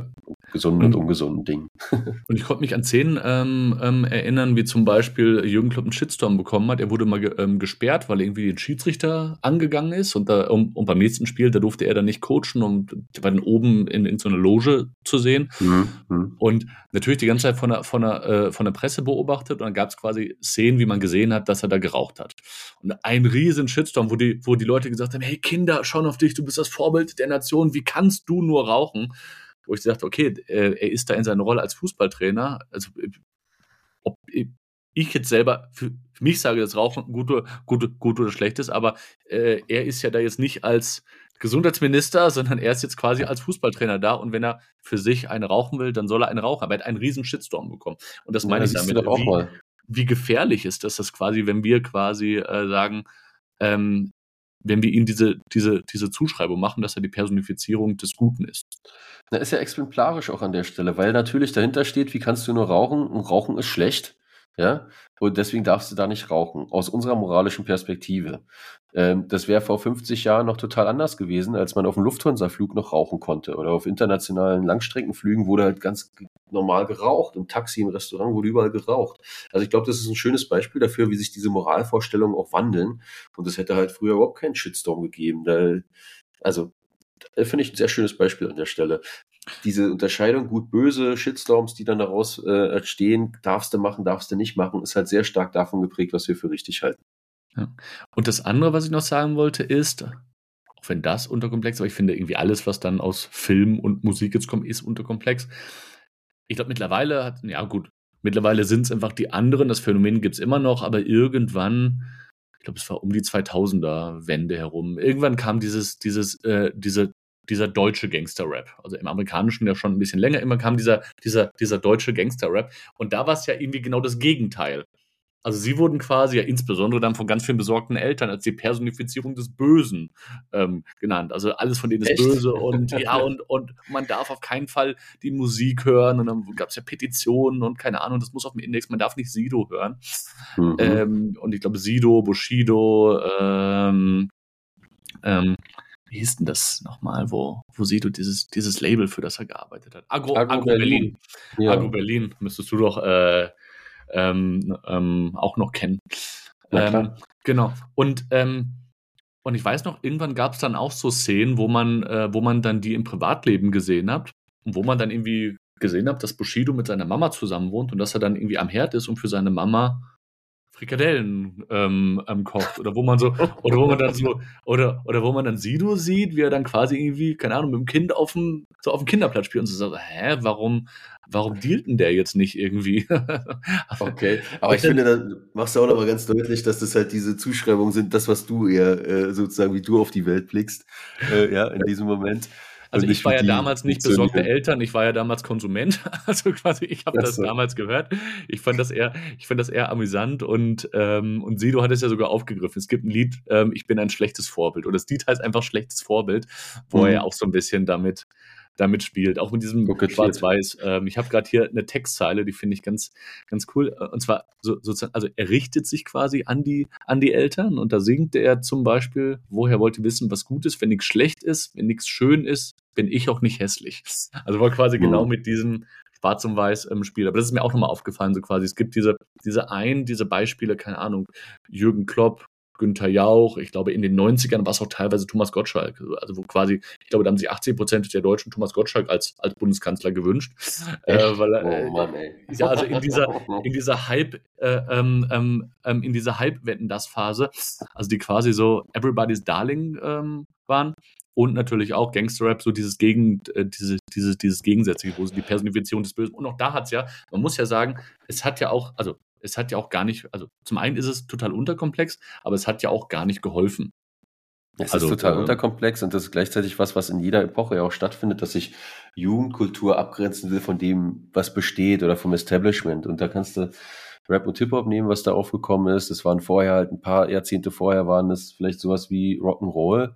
[SPEAKER 2] gesunden und, und ungesunden Dingen.
[SPEAKER 3] und ich konnte mich an Szenen ähm, ähm, erinnern, wie zum Beispiel Jürgen Klopp einen Shitstorm bekommen hat. Er wurde mal ge ähm, gesperrt, weil irgendwie ein Schiedsrichter angegangen ist und, da, um, und beim nächsten Spiel, da durfte er dann nicht coachen, um war dann oben in, in so einer Loge zu sehen. Mhm. mhm. Und natürlich die ganze Zeit von der, von der, äh, von der Presse beobachtet und dann gab es quasi Szenen, wie man gesehen hat, dass er da geraucht hat. Und ein riesen Shitstorm, wo die, wo die Leute gesagt haben, hey Kinder, schauen auf dich, du bist das Vorbild der Nation, wie kannst du nur rauchen? Wo ich sagte, okay, er ist da in seiner Rolle als Fußballtrainer. Also ob ich jetzt selber für, mich sage, dass Rauchen gut oder, gut, gut oder schlecht ist, aber äh, er ist ja da jetzt nicht als Gesundheitsminister, sondern er ist jetzt quasi als Fußballtrainer da und wenn er für sich eine rauchen will, dann soll er eine rauchen. Aber er hat einen riesen Shitstorm bekommen. Und das meine ja, ich damit. Wie, wie, gefährlich ist das, das quasi, wenn wir quasi äh, sagen, ähm, wenn wir ihm diese, diese, diese Zuschreibung machen, dass er die Personifizierung des Guten ist.
[SPEAKER 2] Na, ist ja exemplarisch auch an der Stelle, weil natürlich dahinter steht, wie kannst du nur rauchen und Rauchen ist schlecht. Ja, und deswegen darfst du da nicht rauchen, aus unserer moralischen Perspektive. Ähm, das wäre vor 50 Jahren noch total anders gewesen, als man auf dem Lufthansa-Flug noch rauchen konnte. Oder auf internationalen Langstreckenflügen wurde halt ganz normal geraucht. Im Taxi, im Restaurant wurde überall geraucht. Also ich glaube, das ist ein schönes Beispiel dafür, wie sich diese Moralvorstellungen auch wandeln. Und es hätte halt früher überhaupt keinen Shitstorm gegeben. Da, also finde ich ein sehr schönes Beispiel an der Stelle diese Unterscheidung gut-böse, Shitstorms, die dann daraus äh, entstehen, darfst du machen, darfst du nicht machen, ist halt sehr stark davon geprägt, was wir für richtig halten.
[SPEAKER 3] Ja. Und das andere, was ich noch sagen wollte, ist, auch wenn das unterkomplex, aber ich finde irgendwie alles, was dann aus Film und Musik jetzt kommt, ist unterkomplex. Ich glaube, mittlerweile hat, ja gut, mittlerweile sind es einfach die anderen, das Phänomen gibt es immer noch, aber irgendwann, ich glaube, es war um die 2000er Wende herum, irgendwann kam dieses, dieses, äh, diese dieser deutsche Gangster-Rap. Also im Amerikanischen ja schon ein bisschen länger immer kam dieser, dieser, dieser deutsche Gangster-Rap. Und da war es ja irgendwie genau das Gegenteil. Also sie wurden quasi ja insbesondere dann von ganz vielen besorgten Eltern als die Personifizierung des Bösen ähm, genannt. Also alles von denen ist Echt? böse und ja, und, und man darf auf keinen Fall die Musik hören und dann gab es ja Petitionen und keine Ahnung, das muss auf dem Index, man darf nicht Sido hören. Mhm. Ähm, und ich glaube Sido, Bushido, ähm, ähm, wie hieß denn das nochmal, wo, wo Sido dieses, dieses Label, für das er gearbeitet hat? Agro, Agro, Agro Berlin. Berlin. Ja. Agro Berlin müsstest du doch äh, ähm, ähm, auch noch kennen. Ähm, genau. Und, ähm, und ich weiß noch, irgendwann gab es dann auch so Szenen, wo man, äh, wo man dann die im Privatleben gesehen hat und wo man dann irgendwie gesehen hat, dass Bushido mit seiner Mama zusammen wohnt und dass er dann irgendwie am Herd ist und für seine Mama Frikadellen ähm, ähm, kocht oder wo man so oder wo man dann so oder oder wo man dann Sido sieht, wie er dann quasi irgendwie keine Ahnung mit dem Kind auf dem so auf dem Kinderplatz spielt und so sagt, hä, warum warum dealt denn der jetzt nicht irgendwie?
[SPEAKER 2] okay, aber ich finde, da machst du auch noch mal ganz deutlich, dass das halt diese Zuschreibungen sind, das was du eher äh, sozusagen wie du auf die Welt blickst, äh, ja in diesem Moment.
[SPEAKER 3] Also ich war ja damals nicht besorgte Eltern, ich war ja damals Konsument. Also quasi, ich habe das so. damals gehört. Ich fand das eher, ich fand das eher amüsant und, ähm, und Sido hat es ja sogar aufgegriffen. Es gibt ein Lied, ähm, ich bin ein schlechtes Vorbild. Oder das Lied heißt einfach schlechtes Vorbild, wo mhm. er ja auch so ein bisschen damit damit spielt, auch mit diesem Schwarz-Weiß. Ähm, ich habe gerade hier eine Textzeile, die finde ich ganz, ganz cool. Äh, und zwar so, sozusagen, also er richtet sich quasi an die, an die Eltern und da singt er zum Beispiel, woher wollt ihr wissen, was gut ist, wenn nichts schlecht ist, wenn nichts schön ist, bin ich auch nicht hässlich. Also war quasi mhm. genau mit diesem Schwarz und Weiß im Spiel. Aber das ist mir auch nochmal aufgefallen, so quasi. Es gibt diese, diese ein, diese Beispiele, keine Ahnung, Jürgen Klopp, Günther Jauch, ich glaube in den 90ern war es auch teilweise Thomas Gottschalk. Also wo quasi, ich glaube, da haben sich 80 Prozent der Deutschen Thomas Gottschalk als, als Bundeskanzler gewünscht. Äh, weil, äh, oh Mann, ey. Ja, also in dieser, in dieser Hype, äh, ähm, ähm, ähm, in dieser Hype-Wetten das Phase, also die quasi so Everybody's Darling ähm, waren. Und natürlich auch Gangster-Rap, so dieses Gegen, äh, diese, dieses, dieses Gegensätzliche, wo die Personifizierung des Bösen. Und auch da hat es ja, man muss ja sagen, es hat ja auch, also es hat ja auch gar nicht, also zum einen ist es total unterkomplex, aber es hat ja auch gar nicht geholfen.
[SPEAKER 2] Es also, ist total äh, unterkomplex und das ist gleichzeitig was, was in jeder Epoche ja auch stattfindet, dass sich Jugendkultur abgrenzen will von dem, was besteht oder vom Establishment. Und da kannst du Rap und Hip-Hop nehmen, was da aufgekommen ist. Das waren vorher halt ein paar Jahrzehnte vorher waren es vielleicht sowas wie Rock'n'Roll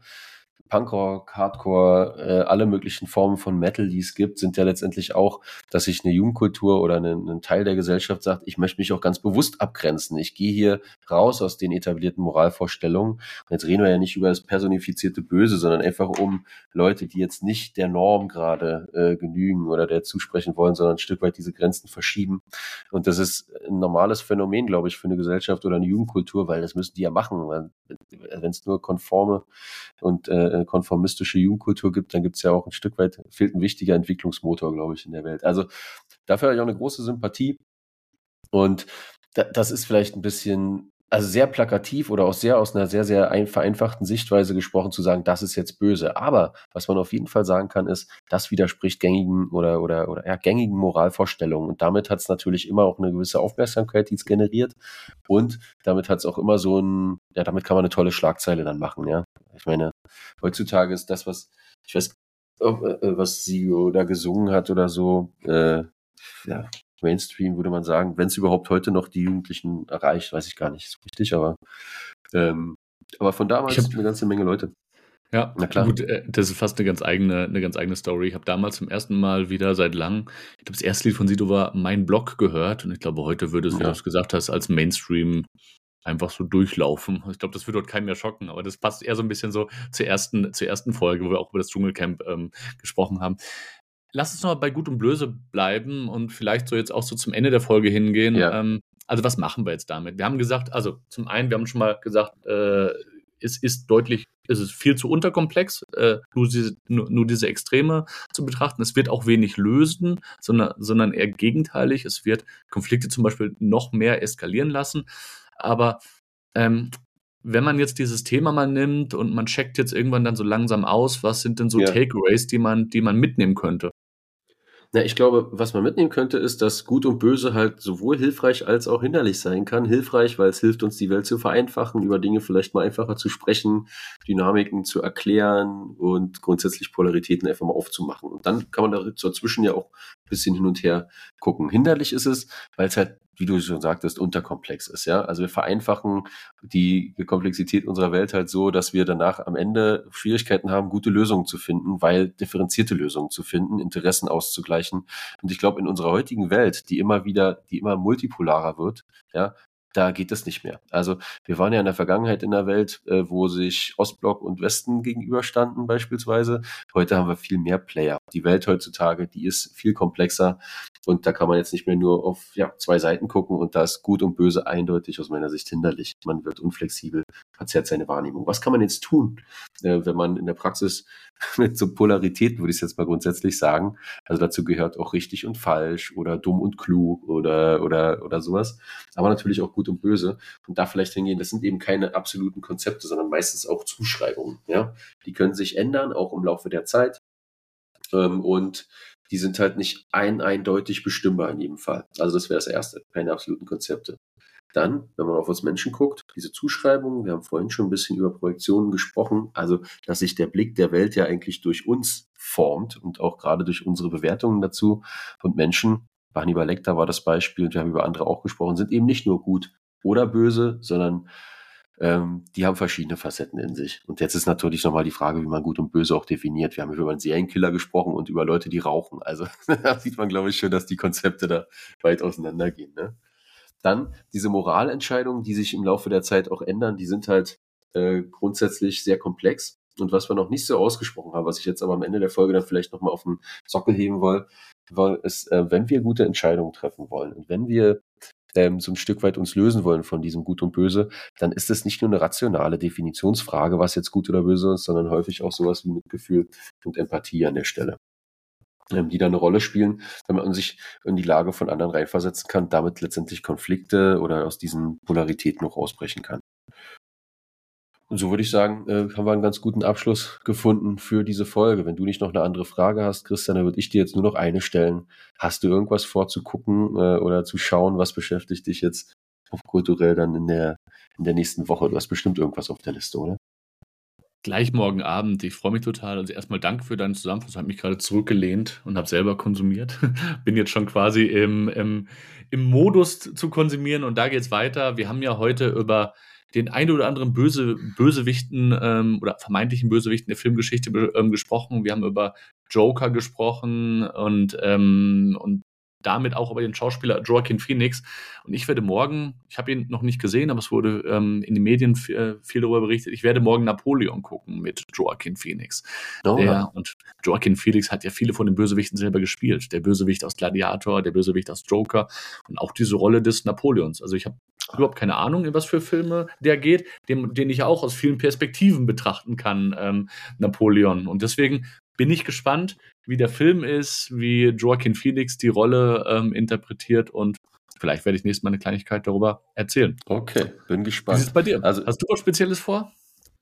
[SPEAKER 2] Punkrock, Hardcore, äh, alle möglichen Formen von Metal, die es gibt, sind ja letztendlich auch, dass sich eine Jugendkultur oder ein, Teil der Gesellschaft sagt, ich möchte mich auch ganz bewusst abgrenzen. Ich gehe hier raus aus den etablierten Moralvorstellungen. Und jetzt reden wir ja nicht über das personifizierte Böse, sondern einfach um Leute, die jetzt nicht der Norm gerade äh, genügen oder der zusprechen wollen, sondern ein Stück weit diese Grenzen verschieben. Und das ist ein normales Phänomen, glaube ich, für eine Gesellschaft oder eine Jugendkultur, weil das müssen die ja machen. Wenn es nur konforme und äh, konformistische Jugendkultur gibt, dann gibt es ja auch ein Stück weit, fehlt ein wichtiger Entwicklungsmotor, glaube ich, in der Welt. Also dafür habe ich auch eine große Sympathie. Und das ist vielleicht ein bisschen also sehr plakativ oder auch sehr aus einer sehr, sehr ein, vereinfachten Sichtweise gesprochen zu sagen, das ist jetzt böse. Aber was man auf jeden Fall sagen kann, ist, das widerspricht gängigen oder, oder, oder ja, gängigen Moralvorstellungen. Und damit hat es natürlich immer auch eine gewisse Aufmerksamkeit, die es generiert. Und damit hat es auch immer so ein, ja, damit kann man eine tolle Schlagzeile dann machen, ja. Ich meine, heutzutage ist das, was, ich weiß, äh, was Sigo da gesungen hat oder so, äh, ja, Mainstream, würde man sagen, wenn es überhaupt heute noch die Jugendlichen erreicht, weiß ich gar nicht so richtig, aber, ähm, aber von damals hab, eine ganze Menge Leute.
[SPEAKER 3] Ja, na klar. Gut, äh, das ist fast eine ganz eigene, eine ganz eigene Story. Ich habe damals zum ersten Mal wieder seit langem, ich glaube, das erste Lied von Sido war Mein Blog gehört und ich glaube, heute würde es, ja. wie du es gesagt hast, als Mainstream einfach so durchlaufen. Ich glaube, das würde dort keinen mehr schocken, aber das passt eher so ein bisschen so zur ersten, zur ersten Folge, wo wir auch über das Dschungelcamp ähm, gesprochen haben. Lass uns noch mal bei Gut und Blöse bleiben und vielleicht so jetzt auch so zum Ende der Folge hingehen. Ja. Ähm, also was machen wir jetzt damit? Wir haben gesagt, also zum einen, wir haben schon mal gesagt, äh, es ist deutlich, es ist viel zu unterkomplex, äh, nur, diese, nur, nur, diese Extreme zu betrachten. Es wird auch wenig lösen, sondern, sondern eher gegenteilig. Es wird Konflikte zum Beispiel noch mehr eskalieren lassen. Aber ähm, wenn man jetzt dieses Thema mal nimmt und man checkt jetzt irgendwann dann so langsam aus, was sind denn so ja. Takeaways, die man, die man mitnehmen könnte?
[SPEAKER 2] Na, ich glaube, was man mitnehmen könnte, ist, dass Gut und Böse halt sowohl hilfreich als auch hinderlich sein kann. Hilfreich, weil es hilft uns, die Welt zu vereinfachen, über Dinge vielleicht mal einfacher zu sprechen, Dynamiken zu erklären und grundsätzlich Polaritäten einfach mal aufzumachen. Und dann kann man dazwischen ja auch ein bisschen hin und her gucken. Hinderlich ist es, weil es halt wie du schon sagtest, unterkomplex ist. Ja, also wir vereinfachen die Komplexität unserer Welt halt so, dass wir danach am Ende Schwierigkeiten haben, gute Lösungen zu finden, weil differenzierte Lösungen zu finden, Interessen auszugleichen. Und ich glaube, in unserer heutigen Welt, die immer wieder, die immer multipolarer wird, ja, da geht es nicht mehr. Also wir waren ja in der Vergangenheit in der Welt, äh, wo sich Ostblock und Westen gegenüberstanden beispielsweise. Heute haben wir viel mehr Player. Die Welt heutzutage, die ist viel komplexer und da kann man jetzt nicht mehr nur auf ja, zwei Seiten gucken und da ist gut und böse eindeutig aus meiner Sicht hinderlich. Man wird unflexibel, verzerrt seine Wahrnehmung. Was kann man jetzt tun, äh, wenn man in der Praxis mit so Polaritäten, würde ich jetzt mal grundsätzlich sagen, also dazu gehört auch richtig und falsch oder dumm und klug oder, oder, oder sowas, aber natürlich auch gut und böse und da vielleicht hingehen, das sind eben keine absoluten Konzepte, sondern meistens auch Zuschreibungen, ja. Die können sich ändern, auch im Laufe der Zeit ähm, und die sind halt nicht ein eindeutig bestimmbar in jedem Fall. Also das wäre das Erste, keine absoluten Konzepte. Dann, wenn man auf uns Menschen guckt, diese Zuschreibungen, wir haben vorhin schon ein bisschen über Projektionen gesprochen, also dass sich der Blick der Welt ja eigentlich durch uns formt und auch gerade durch unsere Bewertungen dazu. Und Menschen, Hannibal Lecter war das Beispiel, und wir haben über andere auch gesprochen, sind eben nicht nur gut oder böse, sondern ähm, die haben verschiedene Facetten in sich. Und jetzt ist natürlich nochmal die Frage, wie man gut und böse auch definiert. Wir haben über einen Serienkiller gesprochen und über Leute, die rauchen. Also da sieht man, glaube ich, schon, dass die Konzepte da weit auseinandergehen. Ne? Dann diese Moralentscheidungen, die sich im Laufe der Zeit auch ändern, die sind halt äh, grundsätzlich sehr komplex. Und was wir noch nicht so ausgesprochen haben, was ich jetzt aber am Ende der Folge dann vielleicht nochmal auf den Sockel heben will, ist, äh, wenn wir gute Entscheidungen treffen wollen und wenn wir ähm, so ein Stück weit uns lösen wollen von diesem Gut und Böse, dann ist es nicht nur eine rationale Definitionsfrage, was jetzt gut oder böse ist, sondern häufig auch sowas wie Mitgefühl und Empathie an der Stelle ähm, die da eine Rolle spielen, damit man sich in die Lage von anderen reinversetzen kann, damit letztendlich Konflikte oder aus diesen Polaritäten noch ausbrechen kann. Und so würde ich sagen, äh, haben wir einen ganz guten Abschluss gefunden für diese Folge. Wenn du nicht noch eine andere Frage hast, Christian, dann würde ich dir jetzt nur noch eine stellen. Hast du irgendwas vorzugucken äh, oder zu schauen, was beschäftigt dich jetzt kulturell dann in der, in der nächsten Woche? Du hast bestimmt irgendwas auf der Liste, oder?
[SPEAKER 3] Gleich morgen Abend. Ich freue mich total. Also erstmal danke für deine Zusammenfassung. Ich habe mich gerade zurückgelehnt und habe selber konsumiert. Bin jetzt schon quasi im, im, im Modus zu konsumieren und da geht es weiter. Wir haben ja heute über den ein oder anderen Böse, Bösewichten ähm, oder vermeintlichen Bösewichten der Filmgeschichte ähm, gesprochen. Wir haben über Joker gesprochen und, ähm, und damit auch über den Schauspieler Joaquin Phoenix. Und ich werde morgen, ich habe ihn noch nicht gesehen, aber es wurde ähm, in den Medien äh, viel darüber berichtet, ich werde morgen Napoleon gucken mit Joaquin Phoenix. Oh, der, ja. Und Joaquin Phoenix hat ja viele von den Bösewichten selber gespielt. Der Bösewicht aus Gladiator, der Bösewicht aus Joker und auch diese Rolle des Napoleons. Also ich habe überhaupt keine Ahnung, in was für Filme der geht, den, den ich auch aus vielen Perspektiven betrachten kann, ähm, Napoleon. Und deswegen bin ich gespannt, wie der Film ist, wie Joaquin Phoenix die Rolle ähm, interpretiert und vielleicht werde ich nächstes Mal eine Kleinigkeit darüber erzählen.
[SPEAKER 2] Okay, bin gespannt. Wie ist
[SPEAKER 3] es bei dir? Also, Hast du was Spezielles vor?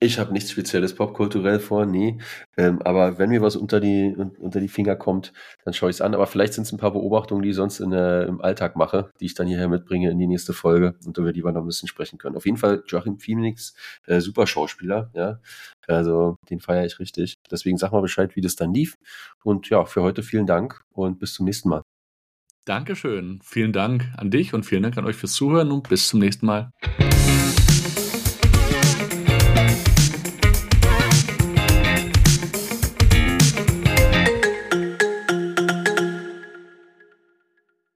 [SPEAKER 2] Ich habe nichts Spezielles popkulturell vor, nee. Ähm, aber wenn mir was unter die, unter die Finger kommt, dann schaue ich es an. Aber vielleicht sind es ein paar Beobachtungen, die ich sonst in, äh, im Alltag mache, die ich dann hierher mitbringe in die nächste Folge und über die wir noch ein bisschen sprechen können. Auf jeden Fall Joachim Phoenix, äh, super Schauspieler, ja. Also den feiere ich richtig. Deswegen sag mal Bescheid, wie das dann lief. Und ja, für heute vielen Dank und bis zum nächsten Mal.
[SPEAKER 3] Dankeschön. Vielen Dank an dich und vielen Dank an euch fürs Zuhören und bis zum nächsten Mal.